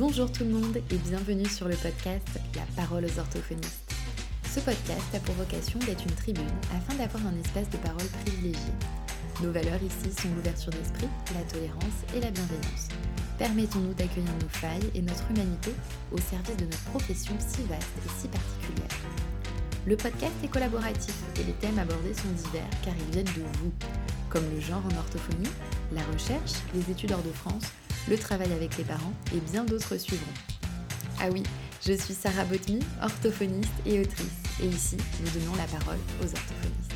Bonjour tout le monde et bienvenue sur le podcast La parole aux orthophonistes. Ce podcast a pour vocation d'être une tribune afin d'avoir un espace de parole privilégié. Nos valeurs ici sont l'ouverture d'esprit, la tolérance et la bienveillance. Permettons-nous d'accueillir nos failles et notre humanité au service de notre profession si vaste et si particulière. Le podcast est collaboratif et les thèmes abordés sont divers car ils viennent de vous, comme le genre en orthophonie, la recherche, les études hors de France, le travail avec les parents et bien d'autres suivront. Ah oui, je suis Sarah Botmy, orthophoniste et autrice, et ici, nous donnons la parole aux orthophonistes.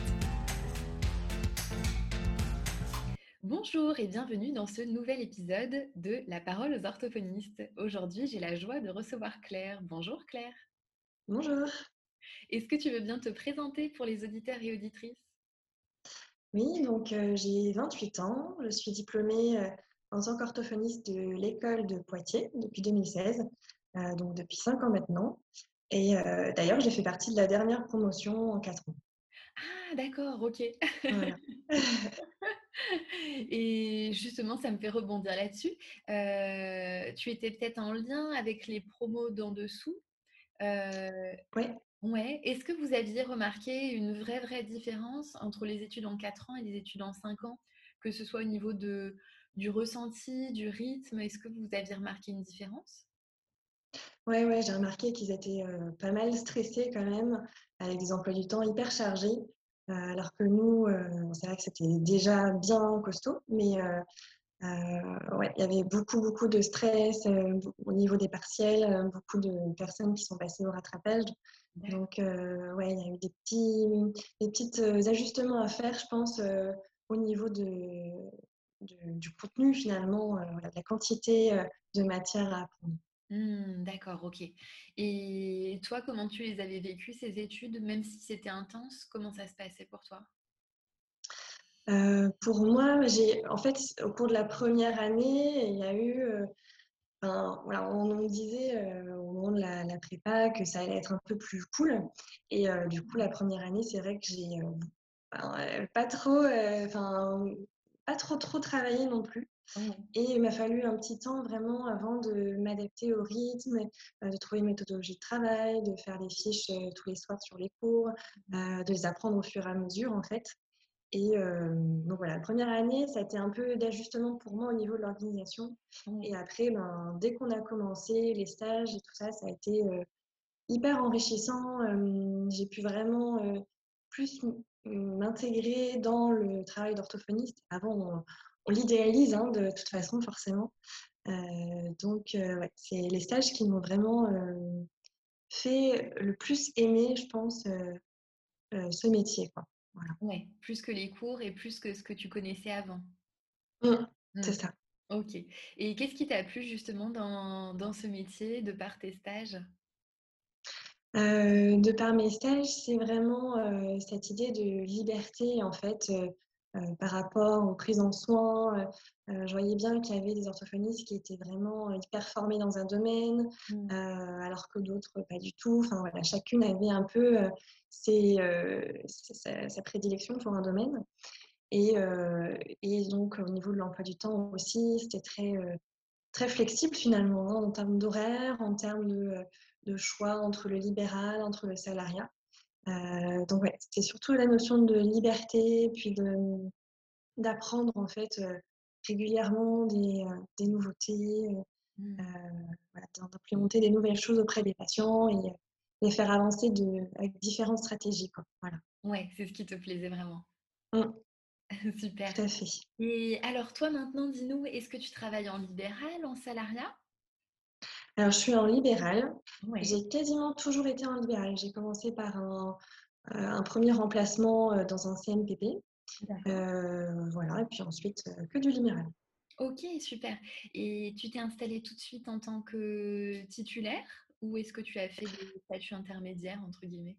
Bonjour et bienvenue dans ce nouvel épisode de La parole aux orthophonistes. Aujourd'hui, j'ai la joie de recevoir Claire. Bonjour Claire. Bonjour. Est-ce que tu veux bien te présenter pour les auditeurs et auditrices? Oui, donc euh, j'ai 28 ans, je suis diplômée euh, en tant qu'orthophoniste de l'école de Poitiers depuis 2016, euh, donc depuis 5 ans maintenant. Et d'ailleurs, j'ai fait partie de la dernière promotion en 4 ans. Ah, d'accord, ok. Et justement, ça me fait rebondir là-dessus. tu étais peut-être en lien avec les promos d'en dessous. oui. Ouais. Est-ce que vous aviez remarqué une vraie, vraie différence entre les études en 4 ans et les études en 5 ans Que ce soit au niveau de, du ressenti, du rythme Est-ce que vous aviez remarqué une différence? Oui, ouais, j'ai remarqué qu'ils étaient euh, pas mal stressés quand même, avec des emplois du temps hyper chargés. Euh, alors que nous, euh, c'est vrai que c'était déjà bien costaud, mais ouais, il y avait beaucoup, beaucoup de stress au niveau des partiels, beaucoup de personnes qui sont passées au rattrapage. Donc, ouais, il y a eu des petits, des petits ajustements à faire, je pense, au niveau de, du contenu finalement, de la quantité de matière à apprendre. Mmh, d'accord, ok. Et toi, comment tu les avais vécues, ces études, même si c'était intense, comment ça se passait pour toi? Pour moi, j'ai, en fait, au cours de la première année, il y a eu voilà, on nous disait euh, au moment de la, prépa que ça allait être un peu plus cool. Et euh, du coup, la première année, c'est vrai que j'ai euh, pas trop, enfin, pas trop trop travaillé non plus. Et il m'a fallu un petit temps vraiment avant de m'adapter au rythme, de trouver une méthodologie de travail, de faire des fiches tous les soirs sur les cours, de les apprendre au fur et à mesure en fait. Et donc voilà, la première année, ça a été un peu d'ajustement pour moi au niveau de l'organisation. Et après, ben, dès qu'on a commencé les stages et tout ça, ça a été hyper enrichissant. J'ai pu vraiment plus m'intégrer dans le travail d'orthophoniste. Avant, on, l'idéalise hein, de toute façon, forcément. donc, ouais, c'est les stages qui m'ont vraiment fait le plus aimer, je pense, ce métier. Quoi. Ouais, plus que les cours et plus que ce que tu connaissais avant. Mmh, c'est mmh. ça. Ok. Et qu'est-ce qui t'a plu justement dans, dans, ce métier de par tes stages? Euh, De par mes stages, c'est vraiment euh, cette idée de liberté en fait euh, par rapport aux prises en soins. je voyais bien qu'il y avait des orthophonistes qui étaient vraiment hyper formés dans un domaine, mmh. alors que d'autres pas du tout. Enfin voilà, chacune avait un peu sa, prédilection pour un domaine. Et, et, donc, au niveau de l'emploi du temps aussi, c'était très, très flexible finalement, hein, en termes d'horaire, en termes de, de, choix entre le libéral, entre le salariat. donc, ouais, c'était surtout la notion de liberté, puis d'apprendre en fait régulièrement des, des nouveautés, mmh. d'implémenter des nouvelles choses auprès des patients et les faire avancer de, avec différentes stratégies. Quoi. Voilà. Ouais, c'est ce qui te plaisait vraiment. Mmh. Super. Tout à fait. Et alors toi maintenant, dis-nous, est-ce que tu travailles en libéral, en salariat? Alors je suis en libéral. J'ai quasiment toujours été en libéral. J'ai commencé par un, euh, un, premier remplacement euh, dans un CMPP. Euh, voilà, et puis ensuite que du libéral. Ok, super. Et tu t'es installée tout de suite en tant que titulaire ou est-ce que tu as fait des statuts intermédiaires, entre guillemets?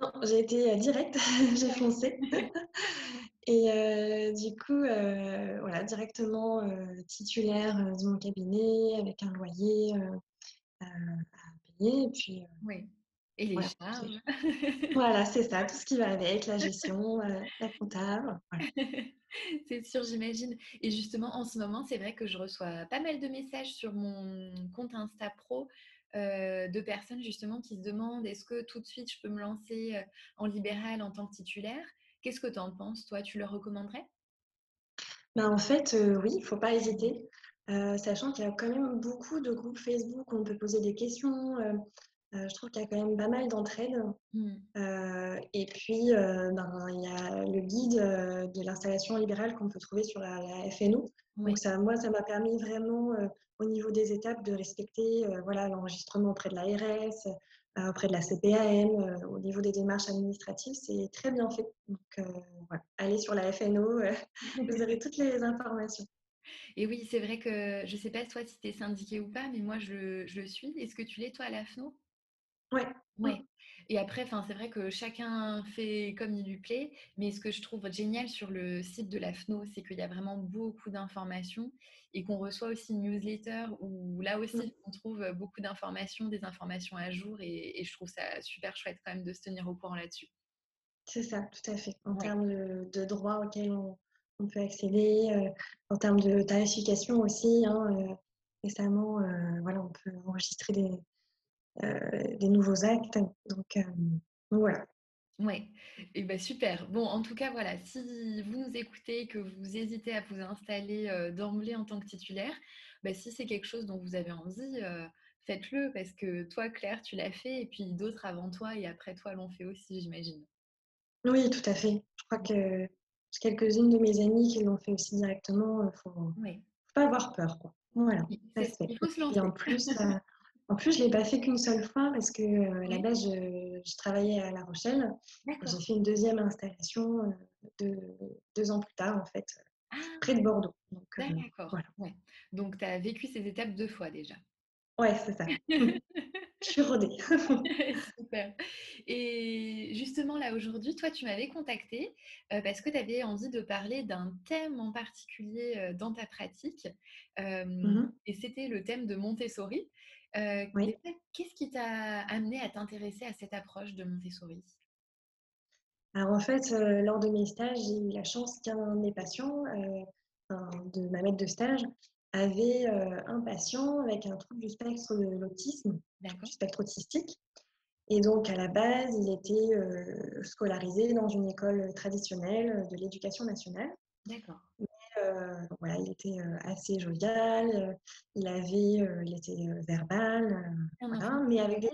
Non, j'ai été direct, j'ai foncé. Et du coup, voilà, directement titulaire de mon cabinet avec un loyer à payer. Et puis, oui. Et les Voilà, charges. voilà, c'est ça, tout ce qui va avec, la gestion, la comptable, voilà. C'est sûr, j'imagine. Et justement, en ce moment, c'est vrai que je reçois pas mal de messages sur mon compte Insta pro, de personnes justement qui se demandent: «Est-ce que tout de suite je peux me lancer, en libéral en tant que titulaire?» Qu'est-ce que tu en penses toi? Tu le recommanderais? Bah, en fait, oui, il faut pas hésiter, sachant qu'il y a quand même beaucoup de groupes Facebook où on peut poser des questions, je trouve qu'il y a quand même pas mal d'entraide. Mmh. Et puis, ben, il y a le guide, de l'installation libérale qu'on peut trouver sur la la FNO. Donc ça, moi, ça m'a permis vraiment, au niveau des étapes de respecter, voilà, l'enregistrement auprès de l'ARS, auprès de la CPAM, heu, au niveau des démarches administratives, c'est très bien fait. Donc heu, voilà, allez sur la FNO, heu, vous aurez toutes les informations. et oui, c'est vrai que je sais pas toi si tu es syndiquée ou pas, mais moi je le je le suis. Est-ce que tu l'es toi à la FNO? Ouais. Ouais. Et après, c'est vrai que chacun fait comme il lui plaît, mais ce que je trouve génial sur le site de la FNO, c'est qu'il y a vraiment beaucoup d'informations et qu'on reçoit aussi une newsletter où là aussi on trouve beaucoup d'informations, des informations à jour et et je trouve ça super chouette quand même de se tenir au courant là-dessus. C'est ça, tout à fait. En Ouais, termes de de droits auxquels on on peut accéder, heu, en termes de tarification aussi, hein, heu, récemment, voilà, on peut enregistrer des, des nouveaux actes. Donc, hem, donc voilà. ouais et ben super. Bon, en tout cas, voilà, si vous nous écoutez, que vous hésitez à vous installer, heu, d'emblée en tant que titulaire, bah, si c'est quelque chose dont vous avez envie, faites-le parce que toi, Claire, tu l'as fait et puis d'autres avant toi et après toi l'ont fait aussi, j'imagine. Oui, tout à fait. Je crois que quelques-unes de mes amies qui l'ont fait aussi directement, heu, faut faut Oui, pas avoir peur, quoi. Voilà, oui, ça c'est se fait. il faut se Et en plus, en plus, je l'ai pas fait qu'une seule fois parce que, heu, à la base, je je travaillais à La Rochelle j'ai fait une deuxième installation, heu, deux 2 ans plus tard, en fait, Ah! près de Bordeaux. Donc, voilà. ouais. Donc tu as vécu ces étapes 2 fois déjà. Ouais, c'est ça. Je suis rodée. Super. Et justement, là, aujourd'hui, toi, tu m'avais contactée, heu, parce que tu avais envie de parler d'un thème en particulier, dans ta pratique, Mmh et c'était le thème de Montessori. Oui. déjà, qu'est-ce qui t'a amené à t'intéresser à cette approche de Montessori? Alors en fait, heu, lors de mes stages, j'ai eu la chance qu'un de mes patients, heu, enfin de ma maître de stage, avait, un patient avec un trouble du spectre de l'autisme, du spectre autistique et donc à la base, il était, scolarisé dans une école traditionnelle, de l'éducation nationale. d'accord. Donc voilà, il était, heu, assez jovial, heu, il avait, il était, verbal, voilà, mais avec des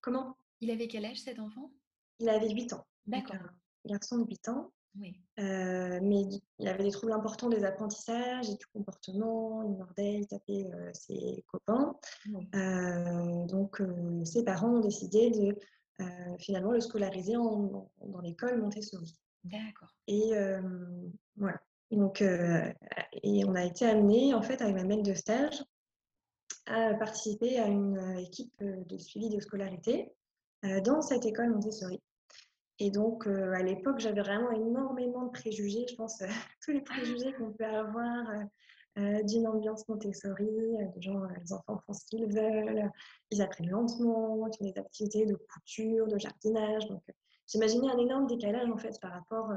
comment? Il avait quel âge cet enfant? Il avait 8 ans, D'accord, un garçon de 8 ans. oui. Mais il avait des troubles importants des apprentissages et du comportement. Il mordait, il tapait, ses copains. Oui, donc ses parents ont décidé de, finalement le scolariser en dans l'école Montessori d'accord. et hem, voilà. Donc heu et on a été amenés, en fait, avec ma maître de stage, à participer à une, heu, équipe, heu, de suivi de scolarité, dans cette école Montessori. Et donc, à l'époque, j'avais vraiment énormément de préjugés, je pense, tous les préjugés qu'on peut avoir, d'une ambiance Montessori, genre, heu, les enfants font ce qu'ils veulent, ils apprennent lentement, ils font des activités de couture, de jardinage, donc j'imaginais un énorme décalage, en fait, par rapport,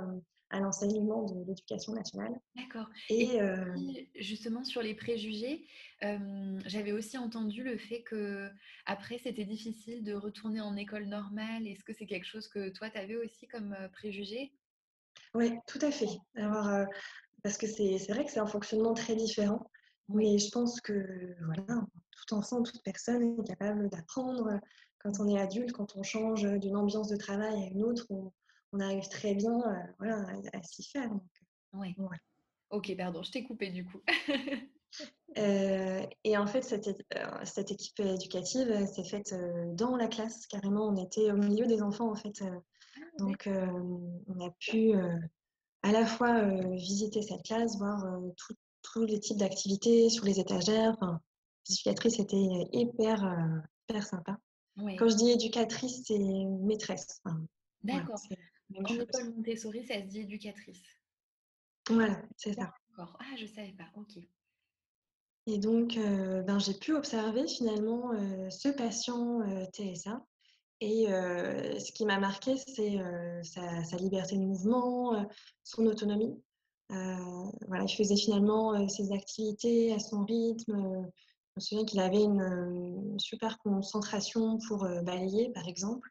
à l'enseignement de l'éducation nationale D'accord et si justement sur les préjugés, j'avais aussi entendu le fait qu'après c'était difficile de retourner en école normale. Est-ce que c'est quelque chose que toi tu avais aussi comme, préjugé? ouais, tout à fait. Alors, parce que c'est c'est vrai que c'est un fonctionnement très différent, Oui. mais je pense que, voilà, tout enfant, toute personne est capable d'apprendre. Quand on est adulte, quand on change, d'une ambiance de travail à une autre, on on arrive très bien, heu, voilà, à à s'y faire donc Oui. heu, voilà. OK, pardon, je t'ai coupé du coup. Heu et en fait, cette cette équipe éducative, s'est faite, dans la classe carrément. On était au milieu des enfants en fait, Ah donc on a pu, À la fois, visiter cette classe, voir, tous les types d'activités sur les étagères, enfin, l'éducatrice était hyper, hyper sympa. Quand je dis éducatrice, c'est maîtresse, enfin, d'accord. En chose. école Montessori, ça se dit éducatrice? Voilà, c'est ça D'accord. Ah, je savais pas. OK. et donc heu, ben, j'ai pu observer finalement, heu, ce patient, heu, TSA Et ce qui m'a marqué, c'est sa, sa, liberté de mouvement, son autonomie. voilà, il faisait finalement ses activités à son rythme. je me souviens qu'il avait une, super concentration pour balayer, par exemple.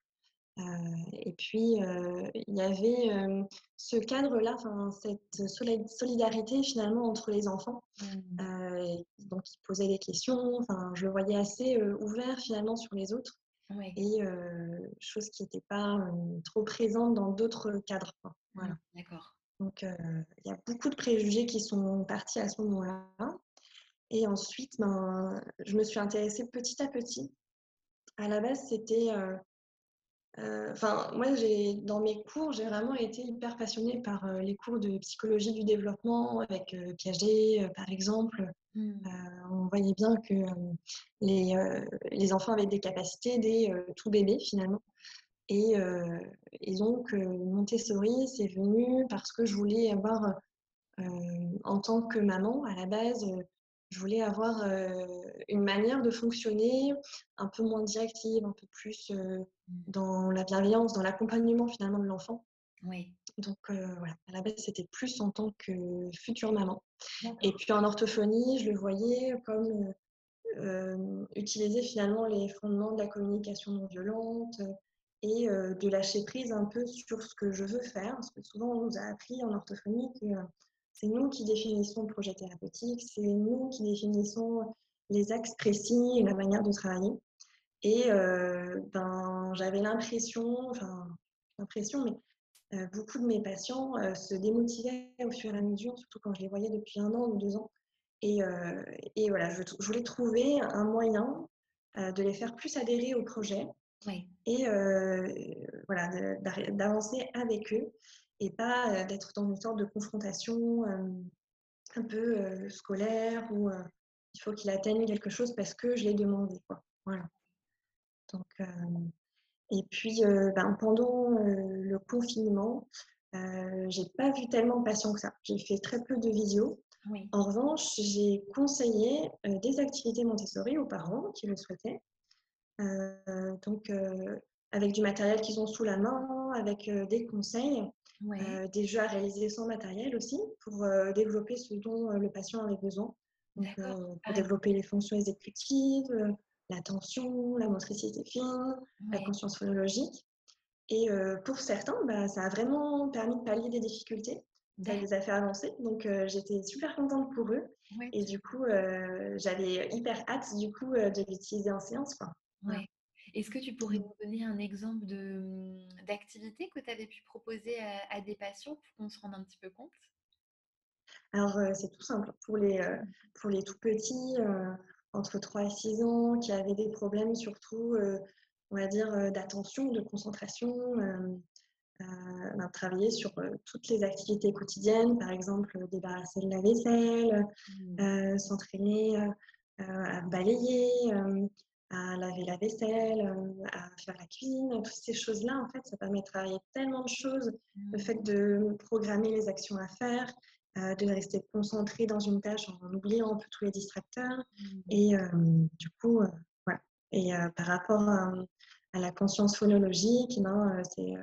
Et puis, il y avait ce cadre-là, cette solidarité finalement entre les enfants. Mmh. donc, il posait des questions. Je le voyais assez ouvert finalement sur les autres. Et chose qui n'était pas trop présente dans d'autres cadres. Voilà. Mmh, d'accord. Donc, il y a beaucoup de préjugés qui sont partis à ce moment-là. Et ensuite, ben, je me suis intéressée petit à petit. À la base, c'était Enfin, moi, j'ai dans mes cours, j'ai vraiment été hyper passionnée par les cours de psychologie du développement avec Piaget, par exemple. Mmh. on voyait bien que les, les, enfants avaient des capacités dès tout bébé, finalement. Et, et donc, Montessori, c'est venu parce que je voulais avoir, en tant que maman, à la base, je voulais avoir une manière de fonctionner un peu moins directive, un peu plus. Dans la bienveillance, dans l'accompagnement finalement de l'enfant. Oui. Donc voilà, à la base c'était plus en tant que future maman. Et puis en orthophonie, je le voyais comme utiliser finalement les fondements de la communication non violente et de lâcher prise un peu sur ce que je veux faire. Parce que souvent on nous a appris en orthophonie que c'est nous qui définissons le projet thérapeutique, c'est nous qui définissons les axes précis et la manière de travailler. Et euh, ben, j'avais l'impression, enfin, l'impression, mais euh, beaucoup de mes patients euh, se démotivaient au fur et à mesure, surtout quand je les voyais depuis un an ou deux ans. Et, et voilà, je, voulais trouver un moyen de les faire plus adhérer au projet et voilà, d'avancer avec eux et pas d'être dans une sorte de confrontation un peu scolaire où il faut qu'il atteigne quelque chose parce que je l'ai demandé. Quoi. Voilà. Donc, et puis, ben, pendant le confinement, j'ai pas vu tellement de patients que ça. J'ai fait très peu de visio. En revanche, j'ai conseillé des activités Montessori aux parents qui le souhaitaient. donc, avec du matériel qu'ils ont sous la main, avec des conseils. Euh, des jeux à réaliser sans matériel aussi pour euh, développer ce dont le patient avait besoin. Donc, pour ah développer les fonctions exécutives, l'attention, la motricité fine, la conscience phonologique. Et pour certains, bah, ça a vraiment permis de pallier des difficultés. Ça les a fait avancer. Donc, j'étais super contente pour eux. Et du coup, j'avais hyper hâte du coup, de l'utiliser en séance. Quoi. Est-ce que tu pourrais nous donner un exemple mmh, d'activité que tu avais pu proposer à, des patients pour qu'on se rende un petit peu compte? Alors, c'est tout simple. Pour les, pour les tout petits, entre 3 et 6 ans, qui avaient des problèmes surtout, on va dire, d'attention, de concentration, travailler sur toutes les activités quotidiennes, par exemple débarrasser de la vaisselle, mmh. s'entraîner à balayer, à laver la vaisselle, euh, à faire la cuisine, toutes ces choses-là, en fait, ça permet de travailler tellement de choses. Le mmh. fait de programmer les actions à faire, euh, de rester concentré dans une tâche en oubliant un peu tous les distracteurs. Mmh. Et euh, du coup, voilà. Et par rapport à, la conscience phonologique, ben, c'est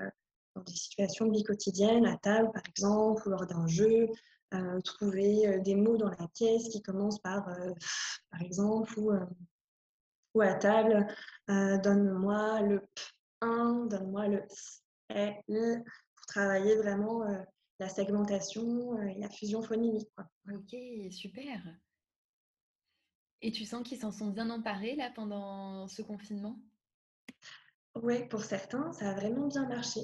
dans des situations de vie quotidienne, à table par exemple, ou lors d'un jeu, trouver des mots dans la pièce qui commencent par par exemple, ou ou à table, euh, donne-moi le P1, donne-moi le L, pour travailler vraiment euh, la segmentation euh, et la fusion phonimique. Ok, super. Et tu sens qu'ils s'en sont bien emparés là pendant ce confinement? Oui, pour certains, ça a vraiment bien marché.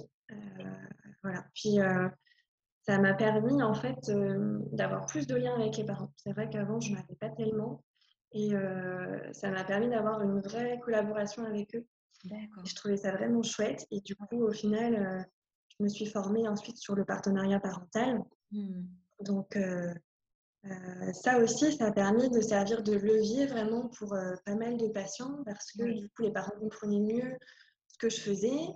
voilà. Puis ça m'a permis en fait d'avoir plus de liens avec les parents. C'est vrai qu'avant, je n'avais pas tellement. Et euh, ça m'a permis d'avoir une vraie collaboration avec eux. Je trouvais ça vraiment chouette. Et du coup, au final, euh, je me suis formée ensuite sur le partenariat parental. Mmh. Donc, euh, ça aussi, ça a permis de servir de levier vraiment pour pas mal de patients parce que du coup, les parents comprenaient mieux ce que je faisais.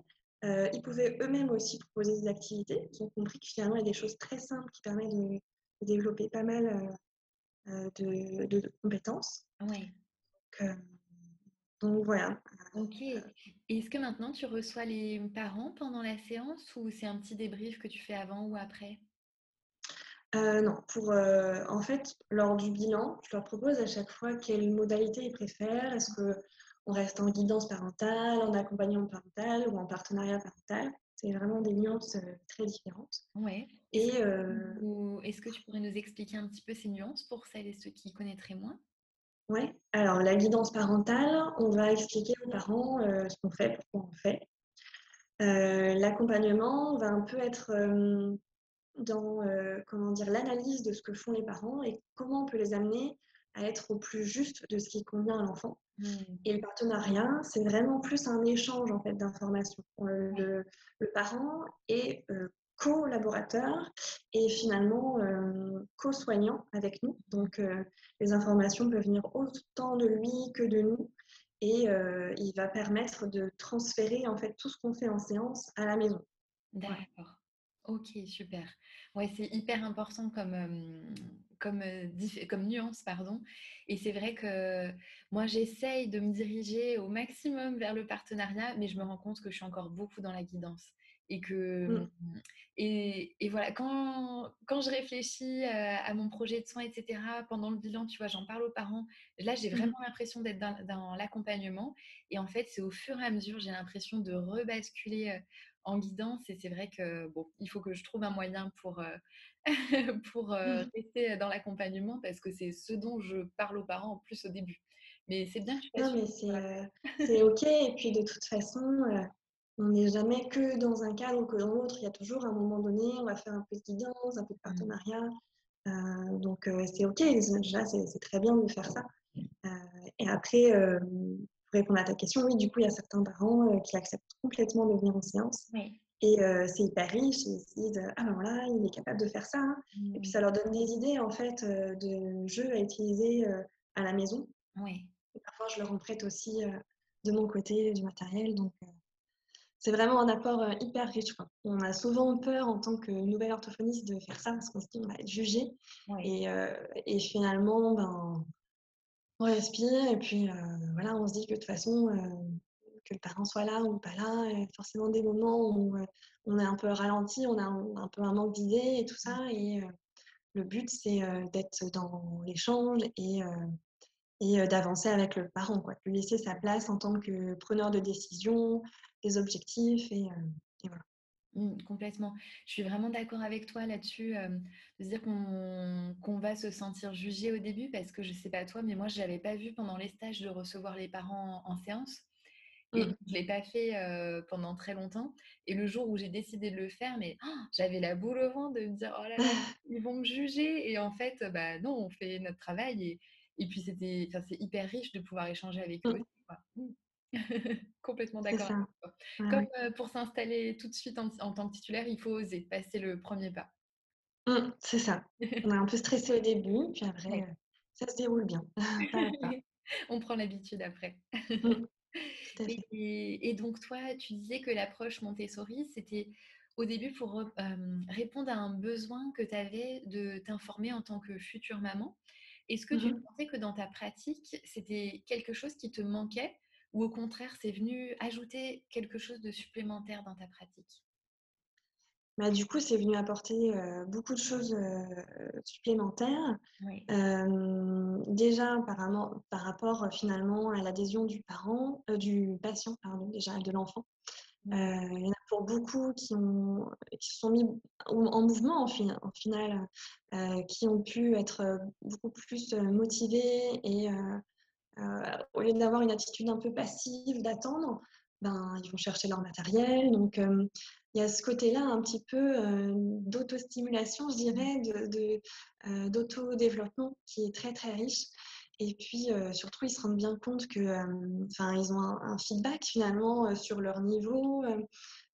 ils pouvaient eux-mêmes aussi proposer des activités. Ils ont compris que finalement, il y a des choses très simples qui permettent de, de développer pas mal de, de, compétences. Oui. Euh, Donc voilà. OK. Est-ce que maintenant tu reçois les parents pendant la séance ou c'est un petit débrief que tu fais avant ou après? Heu, non, pour, heu, en fait, lors du bilan, je leur propose à chaque fois quelle modalité ils préfèrent. Est-ce qu'on reste en guidance parentale, en accompagnement parental ou en partenariat parental? C'est vraiment des nuances, heu, très différentes Ouais. Et est-ce que tu pourrais nous expliquer un petit peu ces nuances pour celles et ceux qui connaîtraient moins? Ouais, alors la guidance parentale, on va expliquer aux parents, heu, ce qu'on fait, pourquoi on fait. Heu, l'accompagnement va un peu être, hem dans, heu, comment dire? L'analyse de ce que font les parents et comment on peut les amener à être au plus juste de ce qui convient à l'enfant. Mmh. Et le partenariat, c'est vraiment plus un échange en fait d'informations. Oui, le le parent est, heu, collaborateur et finalement, heu, co-soignant avec nous. Donc, heu, les informations peuvent venir autant de lui que de nous et heu, il va permettre de transférer en fait tout ce qu'on fait en séance à la maison. D'accord. OK, super. Ouais, c'est hyper important comme, comme, comme nuance, pardon et c'est vrai que moi, j'essaye de me diriger au maximum vers le partenariat, mais je me rends compte que je suis encore beaucoup dans la guidance et que, Mmh. mmh et et voilà, quand quand je réfléchis, heu, à mon projet de soins et cetera, pendant le bilan, tu vois, j'en parle aux parents. Là, j'ai Mmh vraiment l'impression d'être dans dans l'accompagnement et en fait, c'est au fur et à mesure, j'ai l'impression de rebasculer, heu, en guidance et c'est vrai que, bon, il faut que je trouve un moyen pour, heu, pour, rester dans l'accompagnement parce que c'est ce dont je parle aux parents en plus au début. Mais c'est bien que tu Non, mais c'est, c'est OK et puis de toute façon, on n'est jamais que dans un cadre ou que dans l'autre. Il y a toujours un moment donné, on va faire un peu de guidance, un peu de Mmh. partenariat, heu, donc heu, c'est OK. Déjà, c'est très bien de faire ça, heu et après, pour répondre à ta question, oui, du coup, il y a certains parents, qui acceptent complètement de venir en séance Oui. et c'est hyper riche. Ils se disent: «Ah ben voilà, il est capable de faire ça, hein» et puis Mmh. ça leur donne des idées, en fait, de jeux à utiliser, à la maison Oui. et parfois, je leur en prête aussi, de mon côté, du matériel, donc c'est vraiment un apport, heu, hyper riche, quoi. On a souvent peur en tant que nouvelle orthophoniste de faire ça parce qu'on se dit: «On va être jugé» Oui. et et finalement, ben, on respire et puis, heu, voilà, on se dit que de toute façon, que le parent soit là ou pas là, a forcément des moments où, on est un peu ralenti, on a un un peu un manque d'idées et tout Mmh. ça et heu, le but, c'est, d'être dans l'échange et et d'avancer avec le parent, quoi. De lui laisser sa place en tant que preneur de décision, objectifs et voilà. Mmh, complètement. Je suis vraiment d'accord avec toi là-dessus, hem, de dire qu'on va se sentir jugé au début parce que je sais pas toi, mais moi je l'avais pas vu pendant les stages de recevoir les parents en séance et Mmh. je l'ai pas fait, pendant très longtemps et le jour où j'ai décidé de le faire, mais oh, j'avais la boule au ventre de me dire: «Oh là là, ils vont me juger» et en fait, bah, non, on fait notre travail et et puis c'était hyper riche de pouvoir échanger avec eux Mmh. aussi, quoi. Complètement d'accord. Ouais, Comme, ouais. pour s'installer tout de suite en en tant que titulaire, il faut oser passer le premier pas. Mmh, c'est ça. On est un peu stressé au début, puis après, Ouais. ça se déroule bien, pas à pas. On prend l'habitude après. Mmh. Et et donc toi, tu disais que l'approche Montessori, c'était au début pour répondre à un besoin que tu avais de t'informer en tant que future maman. Est-ce que Mmh tu mh. sentais que dans ta pratique, c'était quelque chose qui te manquait ou au contraire, c'est venu ajouter quelque chose de supplémentaire dans ta pratique? Bah, du coup, c'est venu apporter, beaucoup de choses, supplémentaires. Oui. Déjà apparemment par rapport, finalement à l'adhésion du parent, du patient, pardon, déjà de l'enfant. Mmh. il y en a pour beaucoup qui ont qui se sont mis en en mouvement en fin en final, qui ont pu être, beaucoup plus, motivés et au lieu d'avoir une attitude un peu passive, d'attendre, ben, ils vont chercher leur matériel. Donc, hem, il y a ce côté-là un petit peu, heu, d'autostimulation, je dirais, heu, d'autodéveloppement qui est très, très riche. Et puis, surtout, ils se rendent bien compte que, enfin, ont un un feedback finalement, sur leur niveau,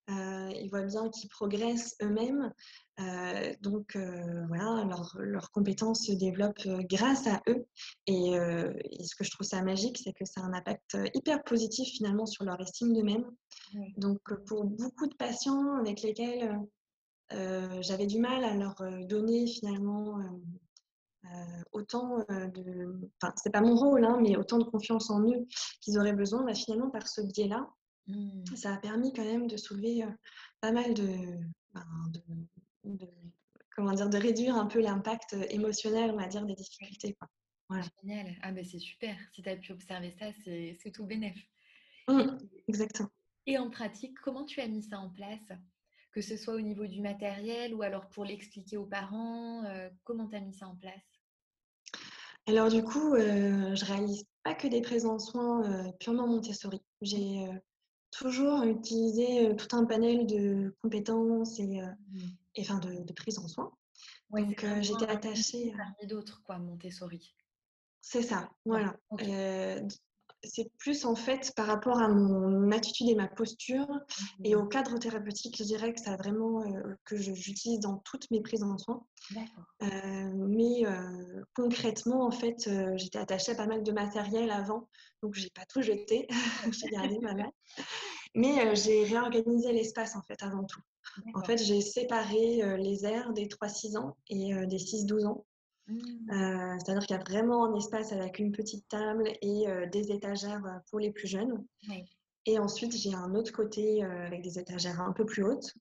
ils voient bien qu'ils progressent eux-mêmes. Heu, donc, heu, voilà, leurs leurs compétences se développent, heu, grâce à eux. Et ce que je trouve ça magique, c'est que ça a un impact, hyper positif finalement sur leur estime d'eux-mêmes. Oui. Donc, pour beaucoup de patients avec lesquels, j'avais du mal à leur, donner finalement, autant de, enfin c'est pas mon rôle, hein, mais autant de confiance en eux qu'ils auraient besoin, bah, finalement par ce biais-là, mmh. ça a permis quand même de soulever pas mal de, ben, de, de, comment dire, de réduire un peu l'impact émotionnel, on va dire, des difficultés. Quoi. Voilà. Génial. Ah ben c'est super. Si tu as pu observer ça, c'est tout bénef. Mmh, exactement. Et en pratique, comment tu as mis ça en place? Que ce soit au niveau du matériel ou alors pour l'expliquer aux parents, comment tu as mis ça en place? Alors du coup, euh, je réalise pas que des prises en soins euh, purement Montessori. J'ai euh, toujours utilisé tout un panel de compétences et, mmh. Enfin de, de prise en soins. Donc j'étais attachée. Parmi d'autres, quoi, Montessori. C'est ça, voilà c'est plus en fait par rapport à mon attitude et ma posture et au cadre thérapeutique, je dirais que ça vraiment euh, que j'utilise dans toutes mes prises en soins. Euh, mais concrètement, en fait, j'étais attachée à pas mal de matériel avant, donc j'ai pas tout jeté, j'ai gardé ma main. Mais j'ai réorganisé l'espace en fait avant tout. En fait, j'ai séparé les aires des 3-6 ans et des 6-12 ans. Mmh. Euh, c'est-à-dire qu'il y a vraiment un espace avec une petite table et euh, des étagères euh, pour les plus jeunes. Et ensuite, j'ai un autre côté avec des étagères un peu plus hautes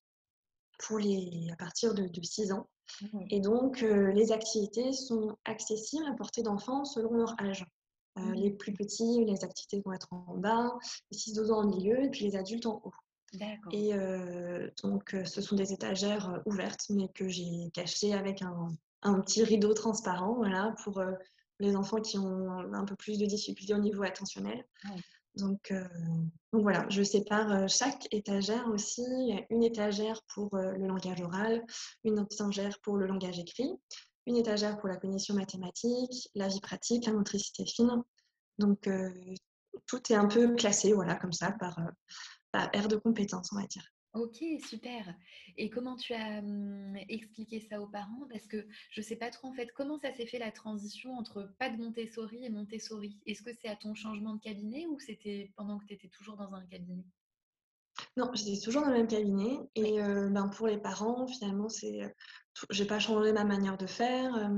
pour les, à partir de, 6 ans. Mmh. Et donc, les activités sont accessibles à portée d'enfants selon leur âge. Mmh. Les plus petits, les activités vont être en bas, les 6-12 ans au milieu et puis les adultes en haut. Et donc, ce sont des étagères ouvertes, mais que j'ai cachées avec un, un petit rideau transparent, voilà, pour euh, les enfants qui ont un peu plus de difficultés au niveau attentionnel. Donc, euh, donc, voilà, je sépare euh, chaque étagère aussi. Une étagère pour le langage oral, une étagère pour le langage écrit, une étagère pour la cognition mathématique, la vie pratique, la motricité fine. Donc tout est un peu classé, voilà, comme ça, par, par aire de compétences, on va dire. Ok, super. Et comment tu as mmh, expliqué ça aux parents? Parce que je ne sais pas trop en fait comment ça s'est fait la transition entre pas de Montessori et Montessori? Est-ce que c'est à ton changement de cabinet ou c'était pendant que tu étais toujours dans un cabinet? Non, j'étais toujours dans le même cabinet. Et ben, pour les parents, finalement, c'est, j'ai pas changé ma manière de faire.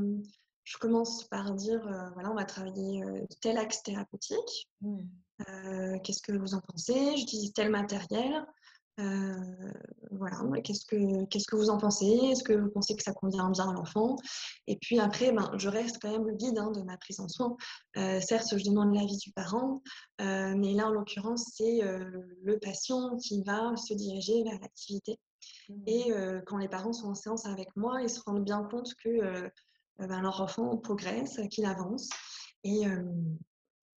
je commence par dire, voilà, on va travailler tel axe thérapeutique. Mmh. Qu'est-ce que vous en pensez? J'utilise tel matériel. Euh, voilà, qu'est-ce que, qu'est-ce que vous en pensez? Est-ce que vous pensez que ça convient bien à l'enfant? Et puis après, ben, je reste quand même le guide hein, de ma prise en soin. Euh, certes, je demande l'avis du parent, euh, mais là, en l'occurrence, c'est le patient qui va se diriger vers l'activité. Mmh. Et quand les parents sont en séance avec moi, ils se rendent bien compte que ben, leur enfant progresse, qu'il avance. Et,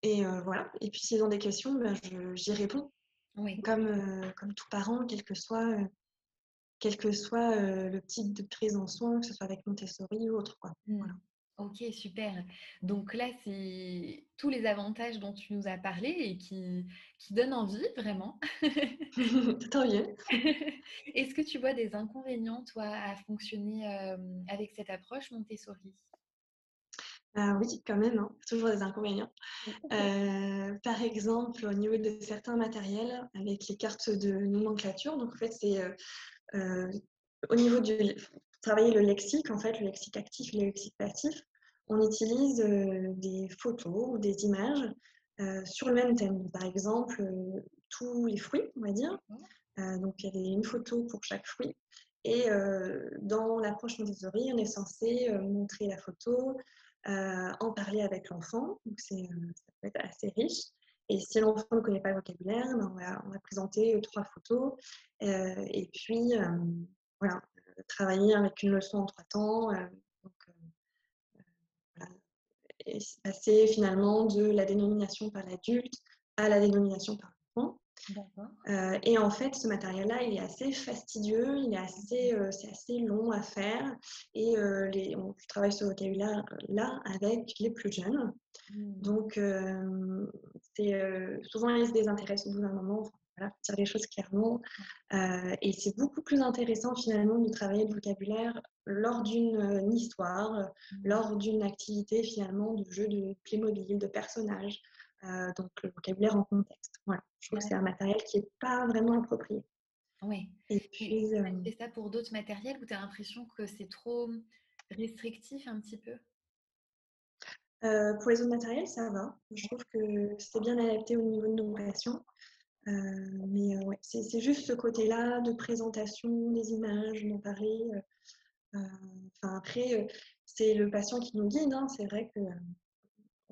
et voilà. Et puis, s'ils ont des questions, ben, j'y réponds. Comme, euh, comme tout parent, quel que soit, euh, quel que soit euh, le type de prise en soin, que ce soit avec Montessori ou autre. Quoi. Mmh. Ok, super. Donc là, c'est tous les avantages dont tu nous as parlé et qui, qui donnent envie, vraiment. Tant mieux. Est-ce que tu vois des inconvénients, toi, à fonctionner avec cette approche Montessori? Ah oui, quand même, hein, toujours des inconvénients. Euh, par exemple, au niveau de certains matériels, avec les cartes de nomenclature, donc en fait, c'est euh, euh, au niveau du travailler le lexique, en fait, le lexique actif et le lexique passif, on utilise des photos ou des images sur le même thème. Par exemple, tous les fruits, on va dire. donc, il y avait une photo pour chaque fruit. Et dans l'approche Montessori, on est censé montrer la photo, euh, en parler avec l'enfant. Donc, c'est, euh, ça peut être assez riche. Et si l'enfant ne connaît pas le vocabulaire, ben, on, va, présenter trois photos. Euh, et puis, voilà, travailler avec une leçon en trois temps. Et passer finalement de la dénomination par l'adulte à la dénomination par l'enfant. Euh, et en fait, ce matériel-là, il est assez fastidieux, il est assez, euh, c'est assez long à faire. Et euh, les, on travaille ce vocabulaire-là avec les plus jeunes. Mmh. Donc, c'est, souvent, ils se désintéressent au bout d'un moment. voilà, dire les choses clairement. et c'est beaucoup plus intéressant finalement de travailler le vocabulaire lors d'une histoire, mmh. lors d'une activité finalement de jeu de Playmobil, de personnages. Euh, donc le vocabulaire en contexte. Voilà. Je trouve que c'est un matériel qui n'est pas vraiment approprié. Oui. Et puis, euh, fais ça pour d'autres matériels où tu as l'impression que c'est trop restrictif un petit peu? Pour les autres matériels, ça va. Je trouve que c'était bien adapté au niveau de nos patients. mais ouais, c'est juste ce côté-là de présentation des images, d'en parler. Enfin, après, c'est le patient qui nous guide. Hein. C'est vrai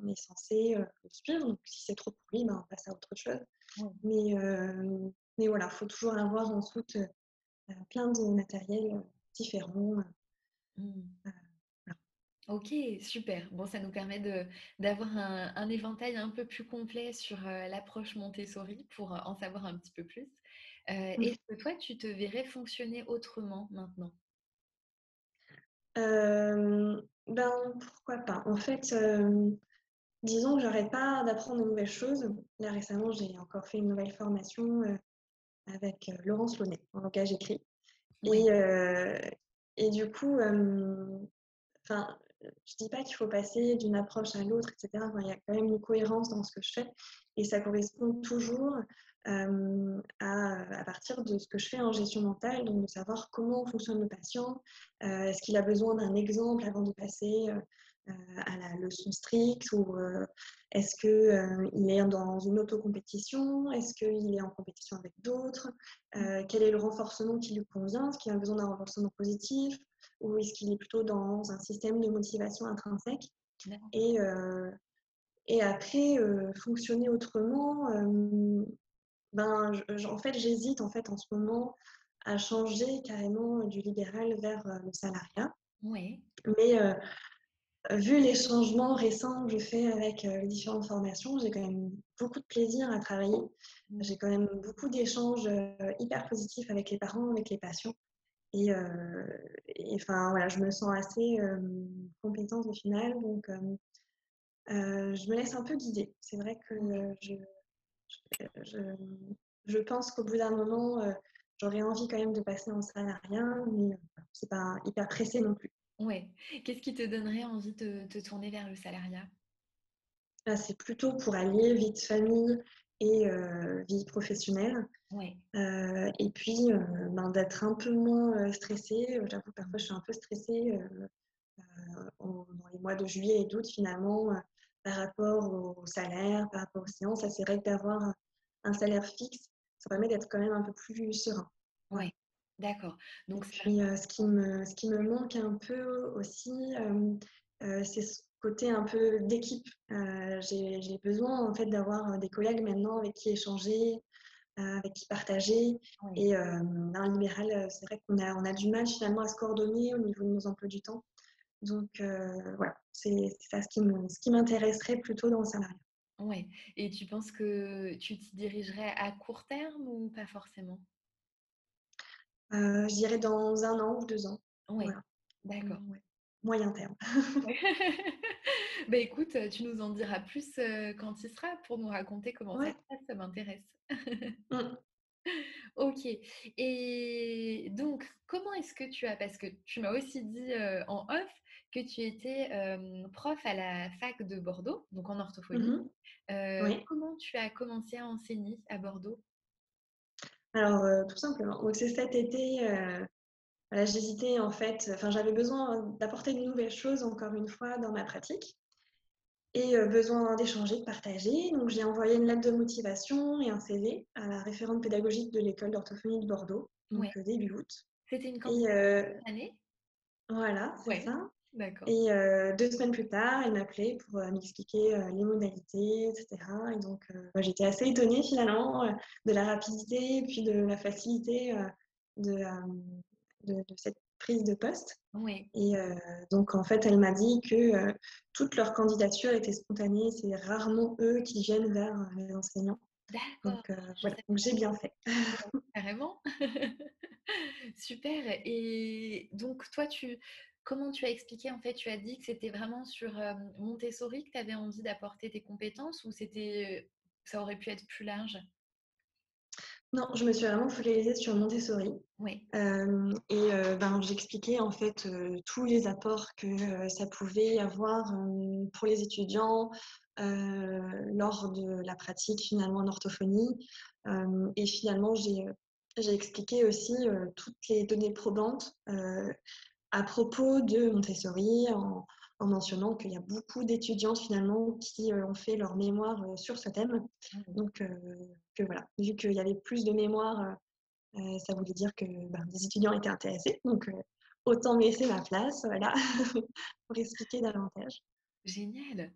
qu'on est censé le suivre. Donc, si c'est trop pour lui, ben, on passe à autre chose. Mais, mais voilà, il faut toujours avoir en soute plein de matériel différents. Mmh. Ok, super. Bon, ça nous permet d'avoir un, un, éventail un peu plus complet sur l'approche Montessori pour en savoir un petit peu plus. Mmh. Est-ce que toi, tu te verrais fonctionner autrement maintenant? Ben, pourquoi pas. En fait, disons que j'arrête pas d'apprendre de nouvelles choses. Là, récemment, j'ai encore fait une nouvelle formation avec Laurence Launay en langage écrit. Et, et du coup, enfin, je dis pas qu'il faut passer d'une approche à l'autre, etc. il y a quand même une cohérence dans ce que je fais. Et ça correspond toujours à, partir de ce que je fais en gestion mentale, donc de savoir comment fonctionne le patient, est-ce qu'il a besoin d'un exemple avant de passer à la leçon stricte ou est-ce qu'il est dans une auto-compétition, est-ce qu'il est en compétition avec d'autres, quel est le renforcement qui lui convient, est-ce qu'il a besoin d'un renforcement positif? Ou est-ce qu'il est plutôt dans un système de motivation intrinsèque? Et, et après, fonctionner autrement, ben, en fait, j'hésite en fait en ce moment à changer carrément du libéral vers euh, le salariat. Oui. Mais euh, vu les changements récents que je fais avec euh, les différentes formations, j'ai quand même beaucoup de plaisir à travailler. Mmh. J'ai quand même beaucoup d'échanges hyper positifs avec les parents, avec les patients. Et, enfin, voilà, je me sens assez compétente au final. Donc, je me laisse un peu guider. C'est vrai que je, je, pense qu'au bout d'un moment, euh, j'aurais envie quand même de passer en salariat, mais euh, c'est pas hyper pressé non plus. Ouais. Qu'est-ce qui te donnerait envie de te tourner vers le salariat? Ah, C'est plutôt pour allier vie de famille et euh, vie professionnelle. Ouais. et puis ben, d'être un peu moins stressée. J'avoue, parfois je suis un peu stressée dans les mois de juillet et d'août finalement par rapport au salaire, par rapport aux séances. C'est vrai que d'avoir un salaire fixe, ça permet d'être quand même un peu plus serein. Oui, d'accord. Donc, euh, ce, qui me, ce qui me manque un peu aussi, euh, euh, c'est ce côté un peu d'équipe. J'ai besoin en fait d'avoir des collègues maintenant avec qui échanger, avec qui partager. Et dans le libéral, c'est vrai qu'on a, on a du mal finalement à se coordonner au niveau de nos emplois du temps. Donc euh, voilà, c'est ça ce qui m'intéresserait plutôt dans le salariat. Oui, et tu penses que tu t'y dirigerais à court terme ou pas forcément? Euh, Je dirais dans un an ou deux ans. Oui, d'accord. Moyen terme. bah écoute, tu nous en diras plus euh, quand il sera pour nous raconter comment ça se passe, ça m'intéresse. Mmh. Ok. Et donc, comment est-ce que tu as, parce que tu m'as aussi dit en off que tu étais prof à la fac de Bordeaux, donc en orthophonie. Mmh comment tu as commencé à enseigner à Bordeaux? Alors, tout simplement. Donc, c'est cet été, j'hésitais en fait, enfin, j'avais besoin d'apporter de nouvelles choses encore une fois dans ma pratique et besoin d'échanger, de partager. Donc, j'ai envoyé une lettre de motivation et un CV à la référente pédagogique de l'école d'orthophonie de Bordeaux, donc début août. C'était une campagne année Voilà, c'est ça. Et deux semaines plus tard, elle m'appelait pour m'expliquer les modalités, etc. Et donc, j'étais assez étonnée finalement de la rapidité et puis de la facilité de, de, cette prise de poste. Oui. Et donc, en fait, elle m'a dit que toute leur candidature était spontanée. C'est rarement eux qui viennent vers les enseignants. Donc, voilà, donc j'ai bien fait. Carrément. Super. Et donc, toi, tu, Comment tu as expliqué En fait, tu as dit que c'était vraiment sur Montessori que tu avais envie d'apporter tes compétences ou c'était ça aurait pu être plus large? Non, je me suis vraiment focalisée sur Montessori. Oui. et ben, j'expliquais en fait tous les apports que ça pouvait avoir pour les étudiants lors de la pratique finalement en orthophonie. et finalement, j'ai j'ai expliqué aussi toutes les données probantes à propos de Montessori en, en mentionnant qu'il y a beaucoup d'étudiantes finalement qui ont fait leur mémoire sur ce thème. Oui. Donc, que voilà, vu qu'il y avait plus de mémoire, ça voulait dire que ben, des étudiants étaient intéressés. Donc, autant me laisser ma place, voilà, pour expliquer davantage. Génial.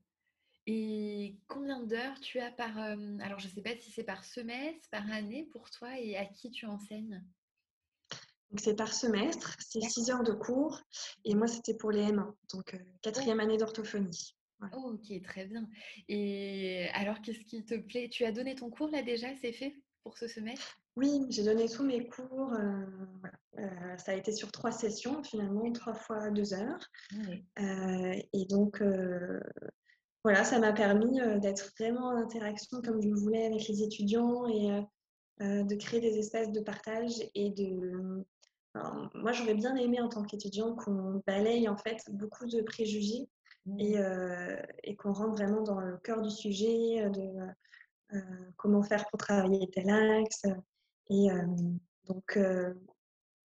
Et combien d'heures tu as par, alors je ne sais pas si c'est par semestre, par année pour toi et à qui tu enseignes? Donc, c'est par semestre, c'est 6 D'accord. heures de cours. Et moi, c'était pour les M1, donc euh, Oh, quatrième année d'orthophonie. Voilà. oh, OK, très bien. Et alors qu'est-ce qui te plaît? Tu as donné ton cours là déjà, c'est fait pour ce semestre? Oui, j'ai donné tous mes cours. euh, voilà. Euh, ça a été sur trois sessions, finalement, D'accord. trois fois deux heures. Et donc, voilà, ça m'a permis d'être vraiment en interaction comme je le voulais avec les étudiants et de créer des espaces de partage et de... moi, j'aurais bien aimé en tant qu'étudiant qu'on balaye en fait beaucoup de préjugés Mmh. et, euh, et qu'on rentre vraiment dans le cœur du sujet, de euh, comment faire pour travailler tel axe. Et euh, donc, euh,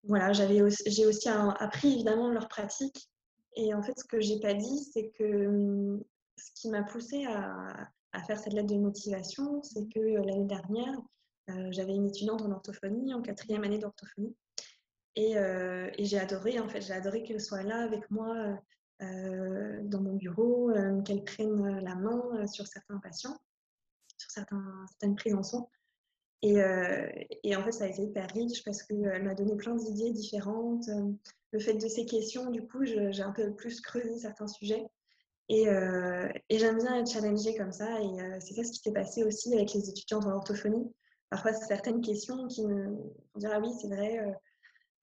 voilà, j'avais j'ai aussi un- appris évidemment leur pratique. Et en fait, ce que j'ai pas dit, c'est que ce qui m'a poussée à, à faire cette lettre de motivation, c'est que euh, l'année dernière, euh, j'avais une étudiante en orthophonie, en quatrième année d'orthophonie. Et, euh, et j'ai adoré, en fait, j'ai adoré qu'elle soit là avec moi euh, dans mon bureau, euh, qu'elle prenne la main sur certains patients, sur certains, certaines prises en soins. Et, et, en fait, ça a été hyper riche parce qu'elle m'a donné plein d'idées différentes. Le fait de ces questions, du coup, j'ai un peu plus creusé certains sujets. Et, et j'aime bien être challengée comme ça. Et c'est ça ce qui s'est passé aussi avec les étudiants en orthophonie. Parfois, certaines questions qui me font dire Ah oui, c'est vrai,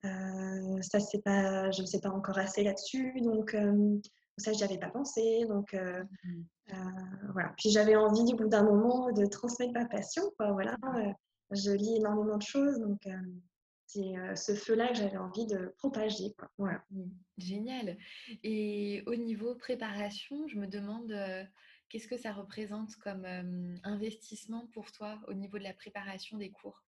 euh, ça, c'est pas, je ne sais pas encore assez là-dessus. Donc, euh, ça, je n'y avais pas pensé. Donc, euh, Mmh. voilà. Puis j'avais envie, au bout d'un moment, de transmettre ma passion. Quoi. Voilà. Je lis énormément de choses. Donc, c'est ce feu-là que j'avais envie de propager. Quoi. Voilà. Mmh. Génial. Et au niveau préparation, je me demande, qu'est-ce que ça représente comme, investissement pour toi au niveau de la préparation des cours?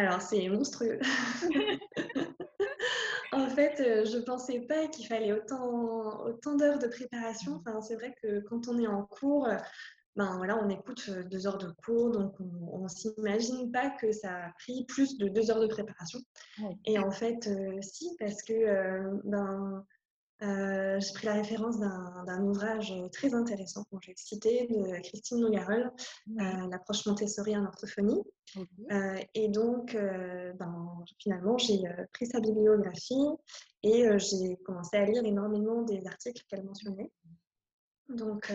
Alors, c'est monstrueux. en fait, euh, je ne pensais pas qu'il fallait autant, autant d'heures de préparation. Enfin, c'est vrai que quand on est en cours, ben voilà, on écoute euh, deux heures de cours, donc on ne s'imagine pas que ça a pris plus de deux heures de préparation. Ouais. Et en fait, euh, si, parce que euh, ben, euh, j'ai pris la référence d'un ouvrage très intéressant, que je vais citer, de Christine Nogarol, Ouais. euh, L'approche Montessori en orthophonie. Euh, et donc, ben, finalement, j'ai pris sa bibliographie et j'ai commencé à lire énormément des articles qu'elle mentionnait. Donc,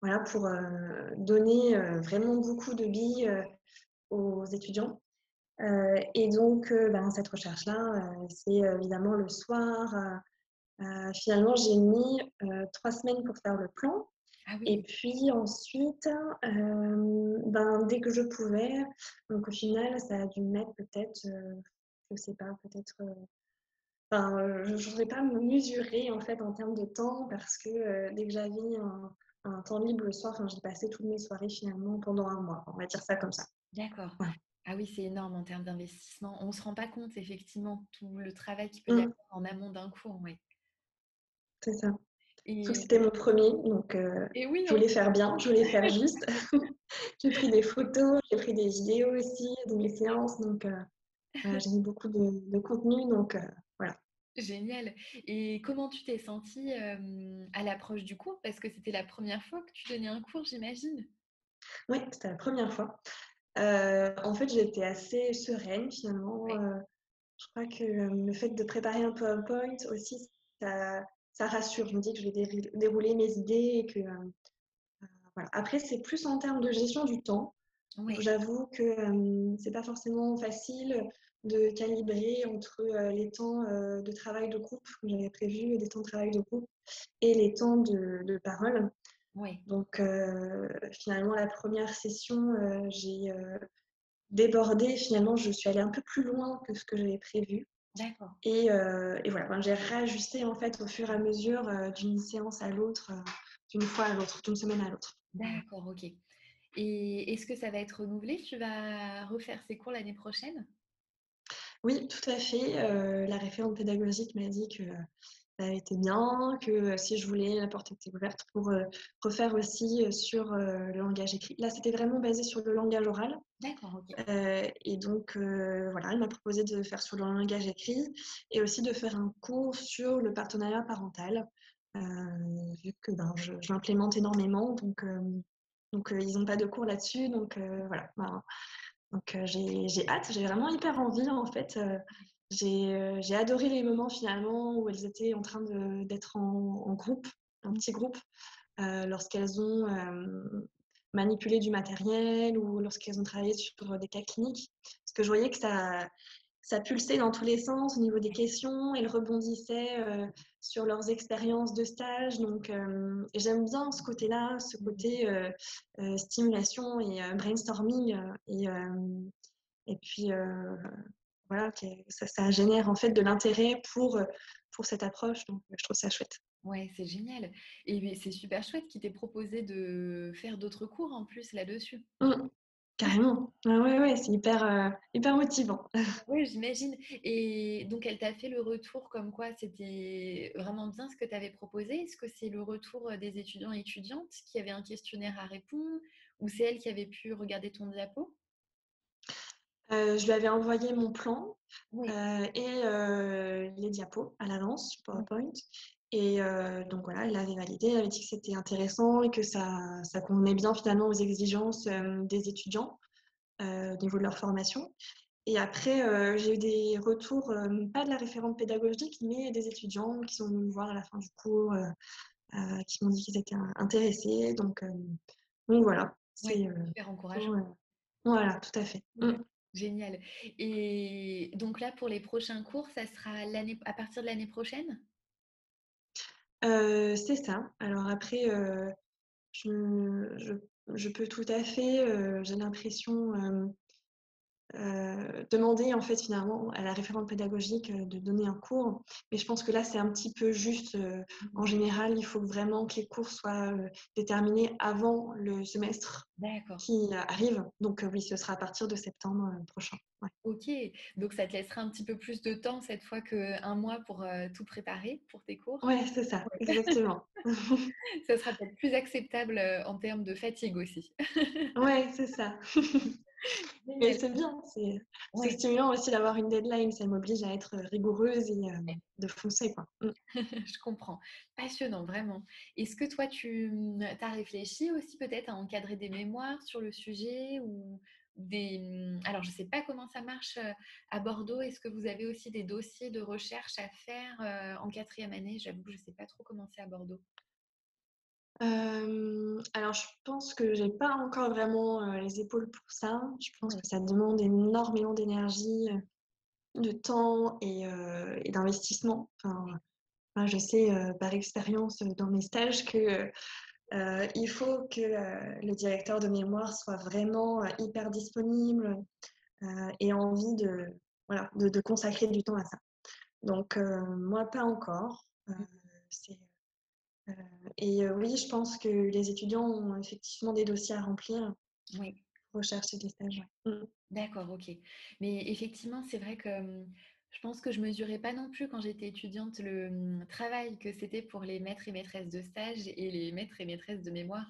voilà, pour donner vraiment beaucoup de billes aux étudiants. Et donc, ben, cette recherche-là, c'est évidemment le soir. Euh, finalement, j'ai mis euh, trois semaines pour faire le plan. Ah Et puis ensuite, euh, ben, dès que je pouvais, donc au final, ça a dû mettre peut-être, je sais pas, peut-être, enfin, je ne pas me mesurer en fait en termes de temps parce que dès que j'avais un, un temps libre le soir, j'ai passé toutes mes soirées finalement pendant un mois, on va dire ça comme ça. D'accord. Ah oui, c'est énorme en termes d'investissement. On ne se rend pas compte effectivement tout le travail qu'il peut y Mm, avoir en amont d'un cours, ouais. C'est ça. Et c'était mon premier, donc euh, et oui, je voulais faire bien, je voulais faire juste. j'ai pris des photos, j'ai pris des vidéos aussi de mes séances, donc euh, j'ai mis beaucoup de, de contenu, donc euh, voilà. génial. Et comment tu t'es sentie, à l'approche du cours? Parce que c'était la première fois que tu donnais un cours, j'imagine? Oui, c'était la première fois. En fait, j'étais assez sereine finalement. Je crois que le fait de préparer un PowerPoint aussi, ça, ça rassure. Je me dis que je vais dé- dérouler mes idées et que euh, voilà. Après, c'est plus en termes de gestion du temps. J'avoue que euh, c'est pas forcément facile de calibrer entre euh, les temps euh, de travail de groupe que j'avais prévu, les temps de travail de groupe et les temps de, de parole. Donc finalement, la première session, j'ai débordé. Finalement, je suis allée un peu plus loin que ce que j'avais prévu. D'accord. Et, euh, et voilà, ben, j'ai réajusté en fait au fur et à mesure euh, d'une séance à l'autre, euh, d'une fois à l'autre, d'une semaine à l'autre. D'accord, OK. Et est-ce que ça va être renouvelé? Tu vas refaire ces cours l'année prochaine? Oui, tout à fait. La référente pédagogique m'a dit que été bien, que si je voulais, la porte était ouverte pour, heu, refaire aussi, heu, sur, le langage écrit. Là, c'était vraiment basé sur le langage oral, D'accord, OK. et donc voilà, elle m'a proposé de faire sur le langage écrit et aussi de faire un cours sur le partenariat parental, vu que, ben, je je l'implémente énormément. Donc donc ils ont pas de cours là-dessus. Donc voilà, ben donc j'ai hâte, j'ai vraiment hyper envie en fait, j'ai, heu, j'ai adoré les moments finalement où elles étaient en train d'être en en groupe, Mmh. petit groupe, heu, lorsqu'elles ont, hem, manipulé du matériel ou lorsqu'elles ont travaillé sur des cas cliniques. Parce que je voyais que ça pulsait dans tous les sens au niveau des questions, elles rebondissaient, sur leurs expériences de stage donc j'aime bien ce côté-là, ce côté, stimulation et brainstorming, et puis, voilà, que ça ça génère en fait de l'intérêt pour, heu, pour cette approche donc je trouve ça chouette. Ouais, c'est génial et c'est super chouette qu'ils t'aient proposé de faire d'autres cours en plus là-dessus. Mmh, carrément. Ah ouais, ouais, c'est hyper, heu, hyper motivant. Oui, j'imagine et donc elle t'a fait le retour comme quoi c'était vraiment bien ce que tu avais proposé? Est-ce que c'est le retour, des étudiants et étudiantes qui avaient un questionnaire à répondre ou c'est elles qui avaient pu regarder ton diapo? Heu, je lui avais envoyé mon plan, Oui. heu et heu, les diapos à l'avance sur Mmh. PowerPoint et donc voilà, elle l'avait validé, elle avait dit que c'était intéressant et que ça ça convenait bien finalement aux exigences, des étudiants, au niveau de leur formation et après, j'ai eu des retours, pas de la référente pédagogique, mais des étudiants qui sont venus me voir à la fin du cours, qui m'ont dit qu'ils étaient in intéressés donc donc voilà, c'est, super encourageant. voilà, tout à fait. Ouais, Mmh. Génial et donc là, pour les prochains cours, ça sera à partir de l'année prochaine? Heu, c'est ça. Alors après, heu, je peux tout à fait, heu, j'ai l'impression, heu, demander en fait finalement à la référente pédagogique, heu, de donner un cours. Mais je pense que là, c'est un petit peu juste, heu, en général, il faut vraiment que les cours soient, déterminés avant le semestre qui arrive. Donc oui, ce sera à partir de septembre, prochain. Ouais. OK, donc ça te laissera un petit peu plus de temps cette fois qu'un mois pour, tout préparer pour tes cours? Ouais, c'est ça, exactement. Ça sera peut-être plus acceptable, en termes de fatigue aussi. Ouais, c'est ça. Mais c'est bien, c'est Ouais, stimulant aussi d'avoir une deadline, ça m'oblige à être, rigoureuse et ouais, de foncer, quoi. Mmh. je comprends. Passionnant, vraiment. Est-ce que toi tu, mmh, tu as réfléchi aussi peut-être à encadrer des mémoires sur le sujet ou des, mmh, alors je sais pas comment ça marche, heu, à Bordeaux. Est-ce que vous avez aussi des dossiers de recherche à faire, en quatrième année? J'avoue que je sais pas trop comment c'est à Bordeaux. Alors je pense que j'ai pas encore vraiment, les épaules pour ça. Je pense que ça demande énormément d'énergie, de temps et d'investissement. Enfin, moi je sais, par expérience, dans mes stages que, il faut que, le directeur de mémoire soit vraiment, hyper disponible, et envie de voilà, de de consacrer du temps à ça. Donc moi pas encore, Mmh. c'est et heu, oui, je pense que les étudiants ont effectivement des dossiers à remplir Oui. rechercher des stages. Mmh. D'accord, OK. Mais effectivement, c'est vrai que, mmh, je pense que je mesurais pas non plus quand j'étais étudiante le, mmh, travail que c'était pour les maîtres et maîtresses de stage et les maîtres et maîtresses de mémoire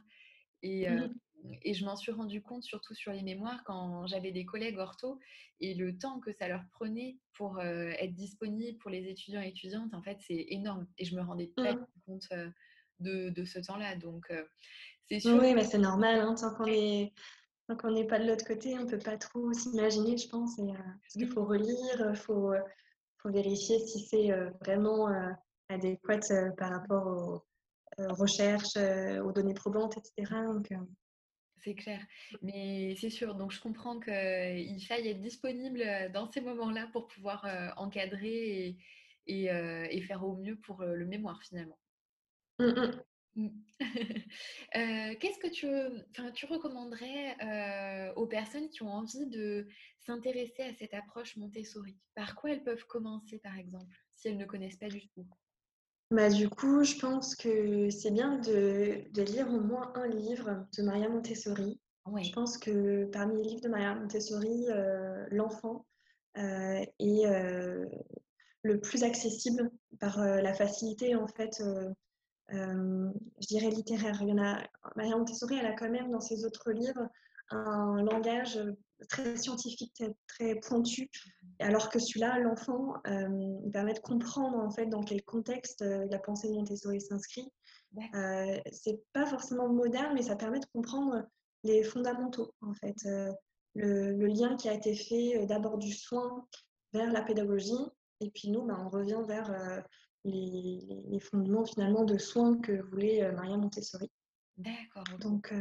et Mmh mh. et je m'en suis rendu compte surtout sur les mémoires quand j'avais des collègues ortho et le temps que ça leur prenait pour, être disponibles pour les étudiants et étudiantes, en fait, c'est énorme et je me rendais pas Mmh. compte, de de ce temps-là. Donc heu, c'est sûr Oui, mais c'est normal, hein, tant qu'on est n'est pas de l'autre côté, on peut pas trop s'imaginer, je pense. Et heu, parce qu'il faut relire, heu, faut, faut vérifier si c'est, vraiment, adéquat, par rapport aux, recherches, aux données probantes et cetera. Donc heu C'est clair, mais c'est sûr, donc je comprends qu'il faille être disponible, dans ces moments-là pour pouvoir, encadrer et et heu et faire au mieux pour, le mémoire finalement. Mmh mh. Mmh. Heu, qu'est-ce que tu, enfin, tu recommanderais, heu, aux personnes qui ont envie de s'intéresser à cette approche Montessori? Par quoi elles peuvent commencer, par exemple, si elles ne connaissent pas du tout? Bah, du coup, je pense que c'est bien de de lire au moins un livre de Maria Montessori. Je pense que parmi les livres de Maria Montessori, heu, l'enfant et le plus accessible par la facilité en fait je dirais littéraire. Il y en a, Maria Montessori, elle a quand même dans ses autres livres un langage très scientifique, très, pointu, alors que celui-là, l'enfant, il permet de comprendre en fait dans quel contexte la pensée de Montessori s'inscrit. Euh, c'est pas forcément moderne, mais ça permet de comprendre les fondamentaux en fait. Le, lien qui a été fait d'abord du soin vers la pédagogie, et puis nous, ben, on revient vers les, fondements finalement de soins que voulait Maria Montessori. D'accord. Donc,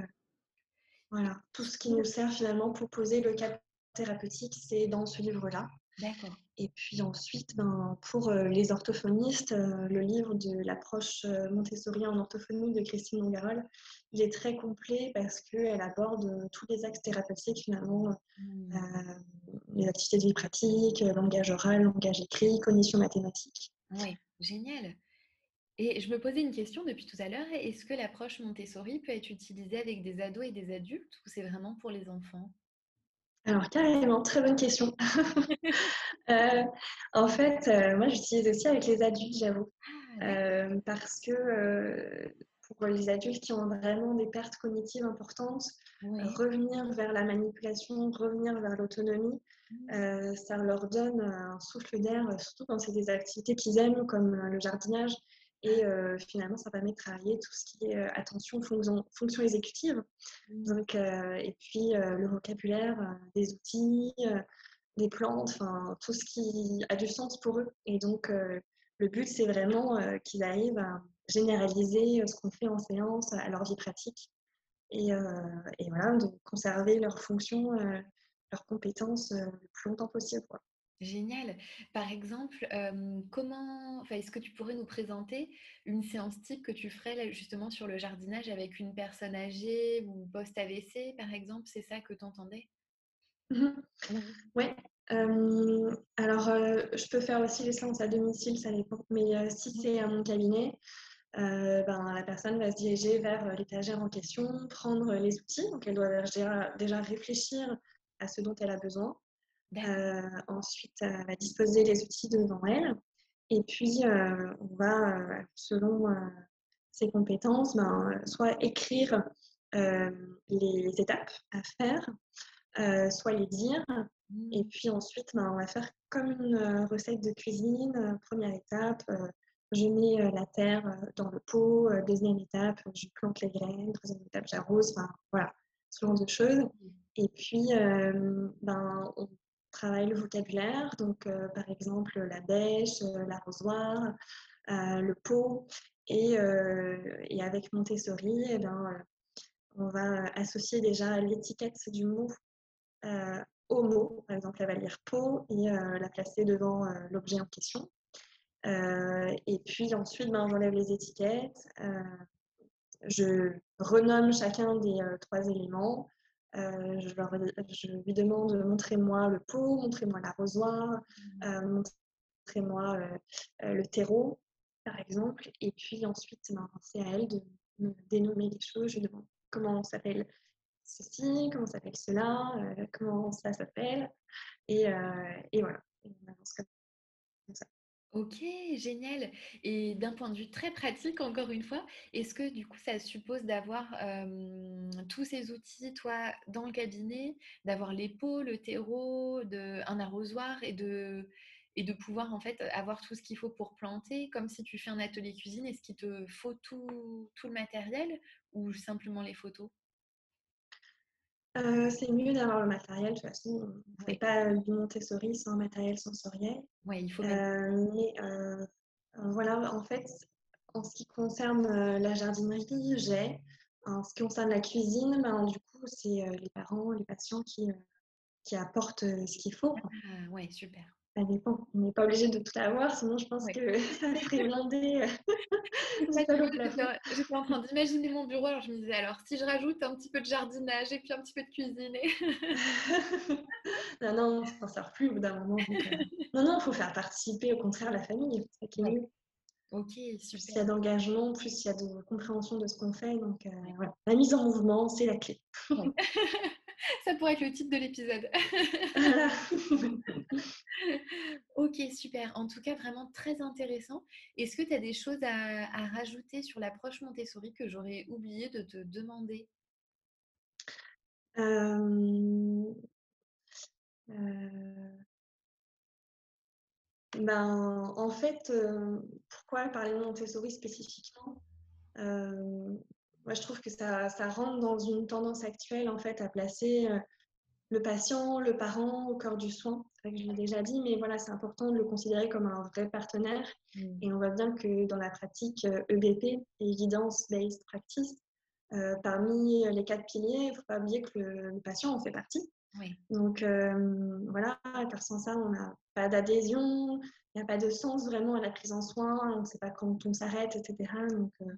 voilà, tout ce qui nous sert finalement pour poser le cadre thérapeutique, c'est dans ce livre-là. D'accord. Et puis ensuite, ben, pour euh, les orthophonistes, euh, le livre de l'approche euh, Montessori en orthophonie de Christine Longarol, il est très complet parce qu'elle aborde tous les axes thérapeutiques finalement, mmh. les activités de vie pratique, langage oral, langage écrit, cognition mathématique. Oui, génial. Et je me posais une question depuis tout à l'heure. Est-ce que l'approche Montessori peut être utilisée avec des ados et des adultes ou c'est vraiment pour les enfants? Alors, carrément, très bonne question. Euh, en fait, euh, moi, j'utilise aussi avec les adultes, j'avoue. Ah, euh, parce que pour les adultes qui ont vraiment des pertes cognitives importantes, revenir vers la manipulation, revenir vers l'autonomie, mmh. ça leur donne un souffle d'air, surtout quand c'est des activités qu'ils aiment, comme le jardinage. Et euh, finalement, ça permet de travailler tout ce qui est euh, attention, fonction, fonction exécutive. Mmh. Donc, euh, et puis le vocabulaire, des outils, des plantes, enfin tout ce qui a du sens pour eux. Et donc, le but, c'est vraiment qu'ils arrivent à généraliser ce qu'on fait en séance à leur vie pratique. Et, et voilà, de conserver leurs fonctions, leurs compétences le plus longtemps possible. Quoi. Génial. Par exemple, comment, est-ce que tu pourrais nous présenter une séance type que tu ferais justement sur le jardinage avec une personne âgée ou post-AVC, par exemple? C'est ça que tu entendais? Mmh Oui. alors, je peux faire aussi les séances à domicile, ça dépend. Mais si c'est à mon cabinet, ben, la personne va se diriger vers l'étagère en question, prendre les outils. Donc, elle doit déjà réfléchir à ce dont elle a besoin. Euh, ensuite, elle va disposer les outils devant elle. Et puis, euh, on va, euh, selon ses compétences, ben, soit écrire les étapes à faire, soit les dire. Et mmh. puis ensuite, ben, on va faire comme une recette de cuisine. Première étape, je mets la terre dans le pot. Deuxième étape, je plante les graines. Troisième étape, j'arrose. Enfin, voilà, ce genre de choses. Et puis, ben, on travaille le vocabulaire, donc euh, par exemple la bêche, euh, l'arrosoir, euh, le pot. Et, et, avec Montessori, eh ben, on va associer déjà l'étiquette du mot au mot. Par exemple, elle va lire pot et la placer devant l'objet en question. Et puis ensuite, ben, j'enlève les étiquettes. je renomme chacun des trois éléments. Euh, je, lui demande montrez-moi le pot, montrez-moi l'arrosoir, mmh. euh, montrez-moi euh, le terreau, par exemple. Et puis ensuite, ben, c'est à elle de me dénommer les choses. Je lui demande comment s'appelle ceci, comment s'appelle cela, comment ça s'appelle. Et, et, voilà, on avance comme ça. Ok, génial. Et d'un point de vue très pratique, encore une fois, est-ce que du coup ça suppose d'avoir tous ces outils, toi, dans le cabinet, d'avoir les pots, le terreau, un arrosoir et de, et de pouvoir en fait avoir tout ce qu'il faut pour planter, comme si tu fais un atelier cuisine, est-ce qu'il te faut tout, tout le matériel ou simplement les photos? Euh, c'est mieux d'avoir le matériel. De toute façon, on ne fait pas du Montessori sans matériel sensoriel. Oui, il faut. Euh, mais euh, voilà, en fait, en ce qui concerne la jardinerie, j'ai. En ce qui concerne la cuisine, ben, du coup, c'est les parents, les patients qui, qui apportent ce qu'il faut. Ah, oui, super ça dépend. On n'est pas obligé de tout avoir, sinon je pense que ça serait blindé. J'étais en train d'imaginer mon bureau, alors je me disais, alors si je rajoute un petit peu de jardinage et puis un petit peu de cuisine. non, non, ça ne sert plus au bout d'un moment. Euh, non, non, il faut faire participer au contraire la famille, c'est ça qui est mieux. Ok, Plus il y super. a d'engagement, plus il y a de compréhension de ce qu'on fait. Donc, euh. La mise en mouvement, c'est la clé. Ça pourrait être le titre de l'épisode. Ok, super. En tout cas, vraiment très intéressant. Est-ce que tu as des choses à, à rajouter sur l'approche Montessori que j'aurais oublié de te demander? Euh, euh, ben, en fait, euh, pourquoi parler de Montessori spécifiquement? Euh, Moi, je trouve que ça, ça rentre dans une tendance actuelle en fait à placer euh, le patient, le parent au cœur du soin. C'est vrai que je l'ai déjà dit, mais voilà, c'est important de le considérer comme un vrai partenaire. Mm. Et on voit bien que dans la pratique euh, EBP, Evidence-Based Practice, euh, parmi les quatre piliers, il ne faut pas oublier que le, le patient en fait partie. Oui. Donc euh, voilà, car sans ça, on n'a pas d'adhésion, il n'y a pas de sens vraiment à la prise en soin, on ne sait pas quand on s'arrête, etc. Donc euh,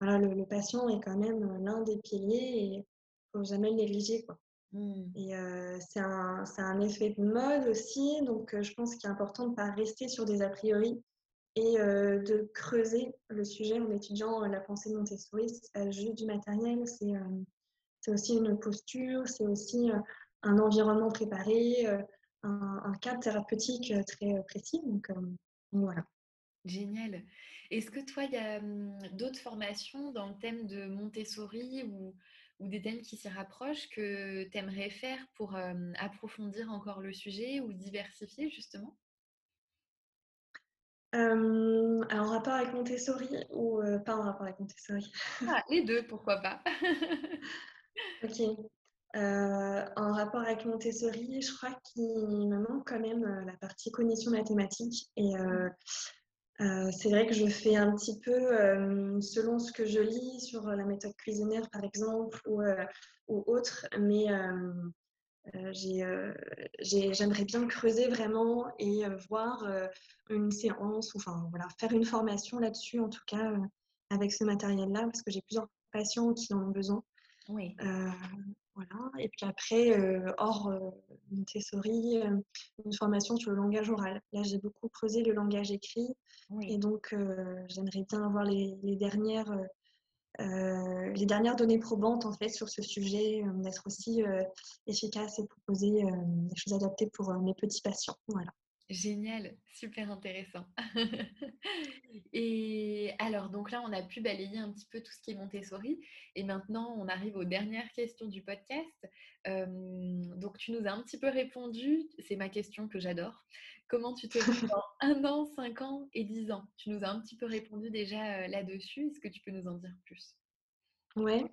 voilà, le, le, patient est quand même l'un des piliers et il ne faut jamais le négliger. Quoi. Mm. Et euh, c'est un, un, effet de mode aussi, donc euh, je pense qu'il est important de ne pas rester sur des a priori et euh, de creuser le sujet en étudiant la pensée de Montessori. C'est pas juste du matériel, c'est aussi une posture, c'est aussi un environnement préparé, un, un, cadre thérapeutique très précis. Donc voilà. Génial. Est-ce que toi, il y a hum, d'autres formations dans le thème de Montessori ou, ou des thèmes qui s'y rapprochent que tu aimerais faire pour euh, approfondir encore le sujet ou diversifier justement? Euh, alors, en rapport avec Montessori ou euh, pas en rapport avec Montessori? Ah, Les deux, pourquoi pas? Ok. Euh, en rapport avec Montessori, je crois qu'il me manque quand même la partie cognition mathématique. Et euh, euh, c'est vrai que je fais un petit peu, euh, selon ce que je lis sur la méthode cuisinaire, par exemple, ou, euh, ou autre, mais j'aimerais bien creuser vraiment et voir une séance, ou enfin voilà, faire une formation là-dessus, en tout cas, avec ce matériel-là, parce que j'ai plusieurs patients qui en ont besoin. Oui. Voilà. Et puis après, euh, hors euh, Montessori, euh, une formation sur le langage oral. Là, j'ai beaucoup creusé le langage écrit. Oui. Et donc, j'aimerais bien avoir les, les dernières, les dernières données probantes en fait, sur ce sujet, d'être aussi efficace et proposer des choses adaptées pour mes petits patients. Voilà. Génial, super intéressant. et alors, donc là, on a pu balayer un petit peu tout ce qui est Montessori. Et maintenant, on arrive aux dernières questions du podcast. Euh, donc, tu nous as un petit peu répondu. C'est ma question que j'adore. Comment tu te vois dans un an, cinq ans et dix ans? Tu nous as un petit peu répondu déjà là-dessus. Est-ce que tu peux nous en dire plus? Ouais.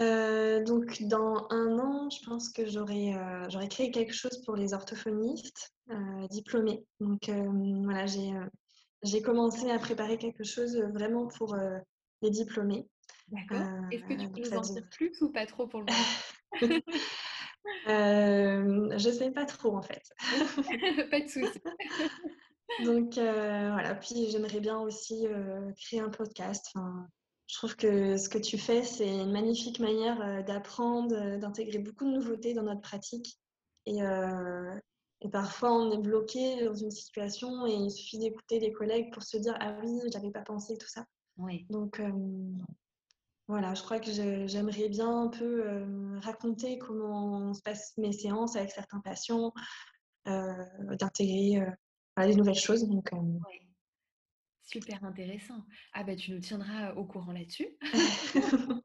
Euh, donc, dans un an, je pense que j'aurais euh, créé quelque chose pour les orthophonistes euh, diplômés. Donc, euh, voilà, j'ai j'ai commencé à préparer quelque chose vraiment pour les diplômés. D'accord. Est-ce que tu peux nous en dire plus ou pas trop pour le moment? Je ne sais pas trop, en fait. pas de souci. Donc, voilà. Puis, j'aimerais bien aussi créer un podcast. Enfin, je trouve que ce que tu fais, c'est une magnifique manière d'apprendre, d'intégrer beaucoup de nouveautés dans notre pratique. Et, euh, et, parfois, on est bloqué dans une situation et il suffit d'écouter des collègues pour se dire Ah oui, j'avais pas pensé, tout ça. Oui. Donc, euh, voilà, je crois que j'aimerais bien un peu euh, raconter comment se passent mes séances avec certains patients, euh, d'intégrer des nouvelles choses. Donc, oui. Super intéressant. Ah bah tu nous tiendras au courant là-dessus.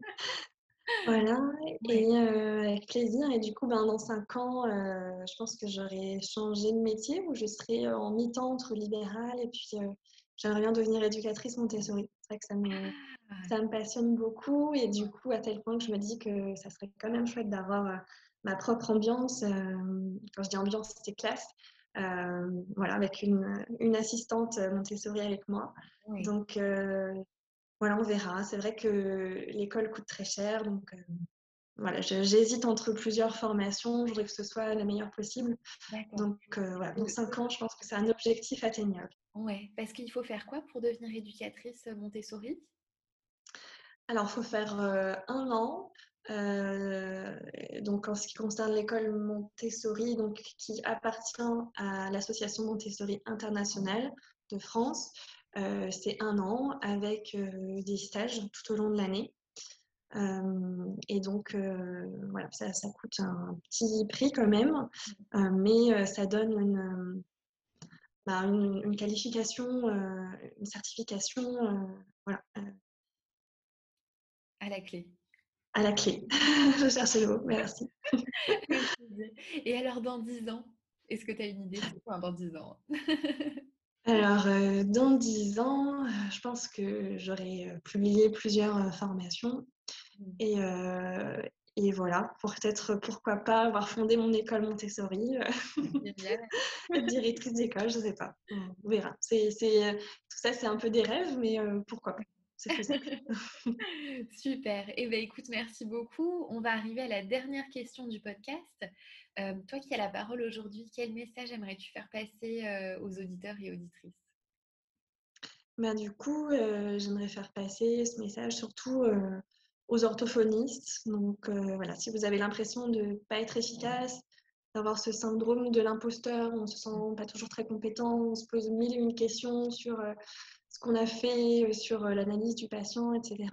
voilà, et euh, avec plaisir. Et du coup, ben, dans cinq ans, euh, je pense que j'aurai changé de métier où je serai en mi-temps entre libéral et puis euh, j'aimerais bien devenir éducatrice Montessori. C'est vrai que ça me, ah. ça me passionne beaucoup et du coup, à tel point que je me dis que ça serait quand même chouette d'avoir ma propre ambiance. quand je dis ambiance, c'est classe. Euh, voilà, avec une, une, assistante Montessori avec moi. Oui. Donc, euh, voilà, on verra. C'est vrai que l'école coûte très cher, donc euh, voilà, j'hésite entre plusieurs formations. Je voudrais que ce soit la meilleure possible. Donc, voilà, dans cinq ans, je pense que c'est un objectif atteignable. Oui, parce qu'il faut faire quoi pour devenir éducatrice Montessori? Alors, il faut faire euh, un an. Euh, donc, en ce qui concerne l'école Montessori, donc, qui appartient à l'association Montessori internationale de France. c'est un an avec des stages tout au long de l'année. et donc, voilà, ça, coûte un petit prix quand même, mais ça donne une, bah, qualification, une certification. À la clé. À la clé. Je cherchais le mot, merci. Et alors, dans 10 ans, est-ce que tu as une idée de quoi dans 10 ans? Alors, dans 10 ans, je pense que j'aurai publié plusieurs formations. Mmh. Et, et voilà, pour peut-être, pourquoi pas, avoir fondé mon école Montessori, directrice d'école, je ne sais pas. On verra. C'est, tout ça, c'est un peu des rêves, mais pourquoi pas. Super. Eh bien, écoute, merci beaucoup. On va arriver à la dernière question du podcast. Euh, toi qui as la parole aujourd'hui, quel message aimerais-tu faire passer euh, aux auditeurs et auditrices? Ben, Du coup, euh, j'aimerais faire passer ce message surtout aux orthophonistes. Donc voilà, si vous avez l'impression de ne pas être efficace, d'avoir ce syndrome de l'imposteur, on ne se sent pas toujours très compétent, on se pose mille et une questions sur qu'on a fait, sur l'analyse du patient, etc.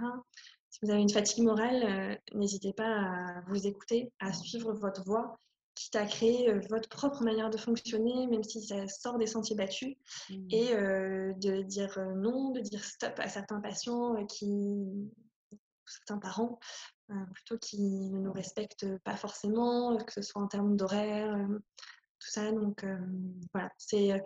Si vous avez une fatigue morale, n'hésitez pas à vous écouter, à suivre votre voix, quitte à créer votre propre manière de fonctionner, même si ça sort des sentiers battus, mmh. et de dire non, de dire stop à certains patients qui, certains parents, plutôt qui ne nous respectent pas forcément, que ce soit en termes d'horaire, tout ça. Donc voilà, c'est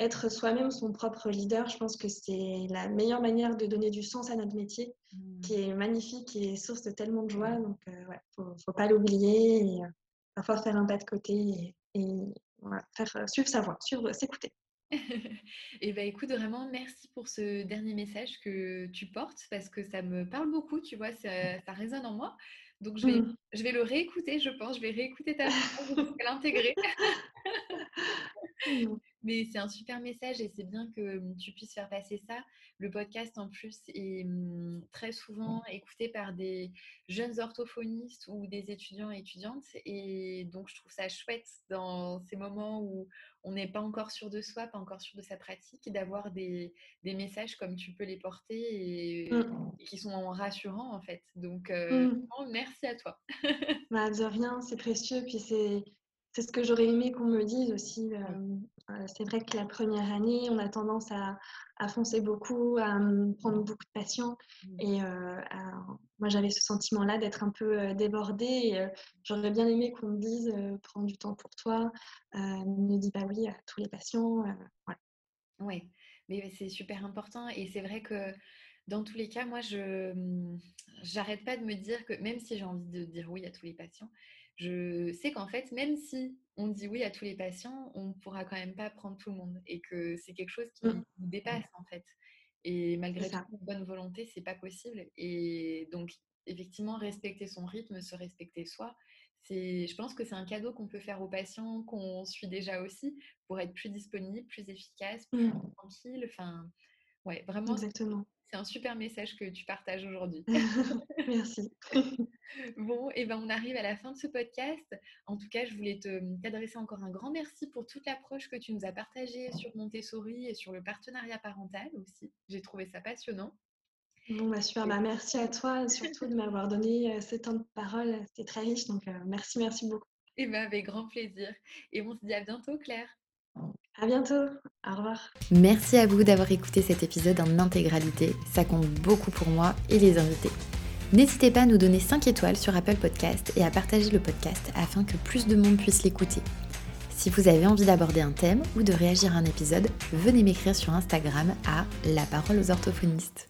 être soi-même son propre leader, je pense que c'est la meilleure manière de donner du sens à notre métier, mmh. qui est magnifique et source de tellement de joie. Donc, euh, ouais, faut, faut pas l'oublier et euh, parfois faire un pas de côté et, faire euh, suivre sa voix, suivre, s'écouter. et eh ben écoute, vraiment, merci pour ce dernier message que tu portes parce que ça me parle beaucoup, tu vois, ça, ça résonne en moi. Donc, je vais, mmh. je vais le réécouter, je pense. Je vais réécouter ta voix, l'intégrer. Mais c'est un super message et c'est bien que mmh, tu puisses faire passer ça. Le podcast, en plus, est mmh, très souvent écouté par des jeunes orthophonistes ou des étudiants et étudiantes. Et donc, je trouve ça chouette dans ces moments où on n'est pas encore sûr de soi, pas encore sûr de sa pratique, d'avoir des, des, messages comme tu peux les porter et, mmh. qui sont rassurants, en fait. Donc, euh, merci à toi. bah, de rien, c'est précieux. Puis c'est c'est ce que j'aurais aimé qu'on me dise aussi. Euh, euh, c'est vrai que la première année, on a tendance à, foncer beaucoup, à prendre beaucoup de patients. Mmh. Et euh, moi, j'avais ce sentiment-là d'être un peu débordée. J'aurais bien aimé qu'on me dise prends du temps pour toi, ne dis pas oui à tous les patients. Voilà. Oui, mais c'est super important. Et c'est vrai que dans tous les cas, moi, je j'arrête pas de me dire que même si j'ai envie de dire oui à tous les patients, je sais qu'en fait, même si on dit oui à tous les patients, on ne pourra quand même pas prendre tout le monde et que c'est quelque chose qui mmh. nous dépasse en fait. Et malgré toute bonne volonté, c'est pas possible. Et donc, effectivement, respecter son rythme, se respecter soi, c'est, je pense que c'est un cadeau qu'on peut faire aux patients qu'on suit déjà aussi pour être plus disponible, plus efficace, plus mmh. tranquille. Enfin, ouais, vraiment. Exactement. C'est un super message que tu partages aujourd'hui. Merci. bon, et eh ben on arrive à la fin de ce podcast. En tout cas, je voulais t'adresser encore un grand merci pour toute l'approche que tu nous as partagée sur Montessori et sur le partenariat parental aussi. J'ai trouvé ça passionnant. Bon, bah super, bah, merci à toi surtout de m'avoir donné euh, ce temps de parole. C'était très riche, donc euh, merci, merci beaucoup. Et eh ben avec grand plaisir. Et on se dit à bientôt, Claire. À bientôt. Au revoir. Merci à vous d'avoir écouté cet épisode en intégralité. Ça compte beaucoup pour moi et les invités. N'hésitez pas à nous donner 5 étoiles sur Apple Podcast et à partager le podcast afin que plus de monde puisse l'écouter. Si vous avez envie d'aborder un thème ou de réagir à un épisode, venez m'écrire sur Instagram à La Parole aux orthophonistes.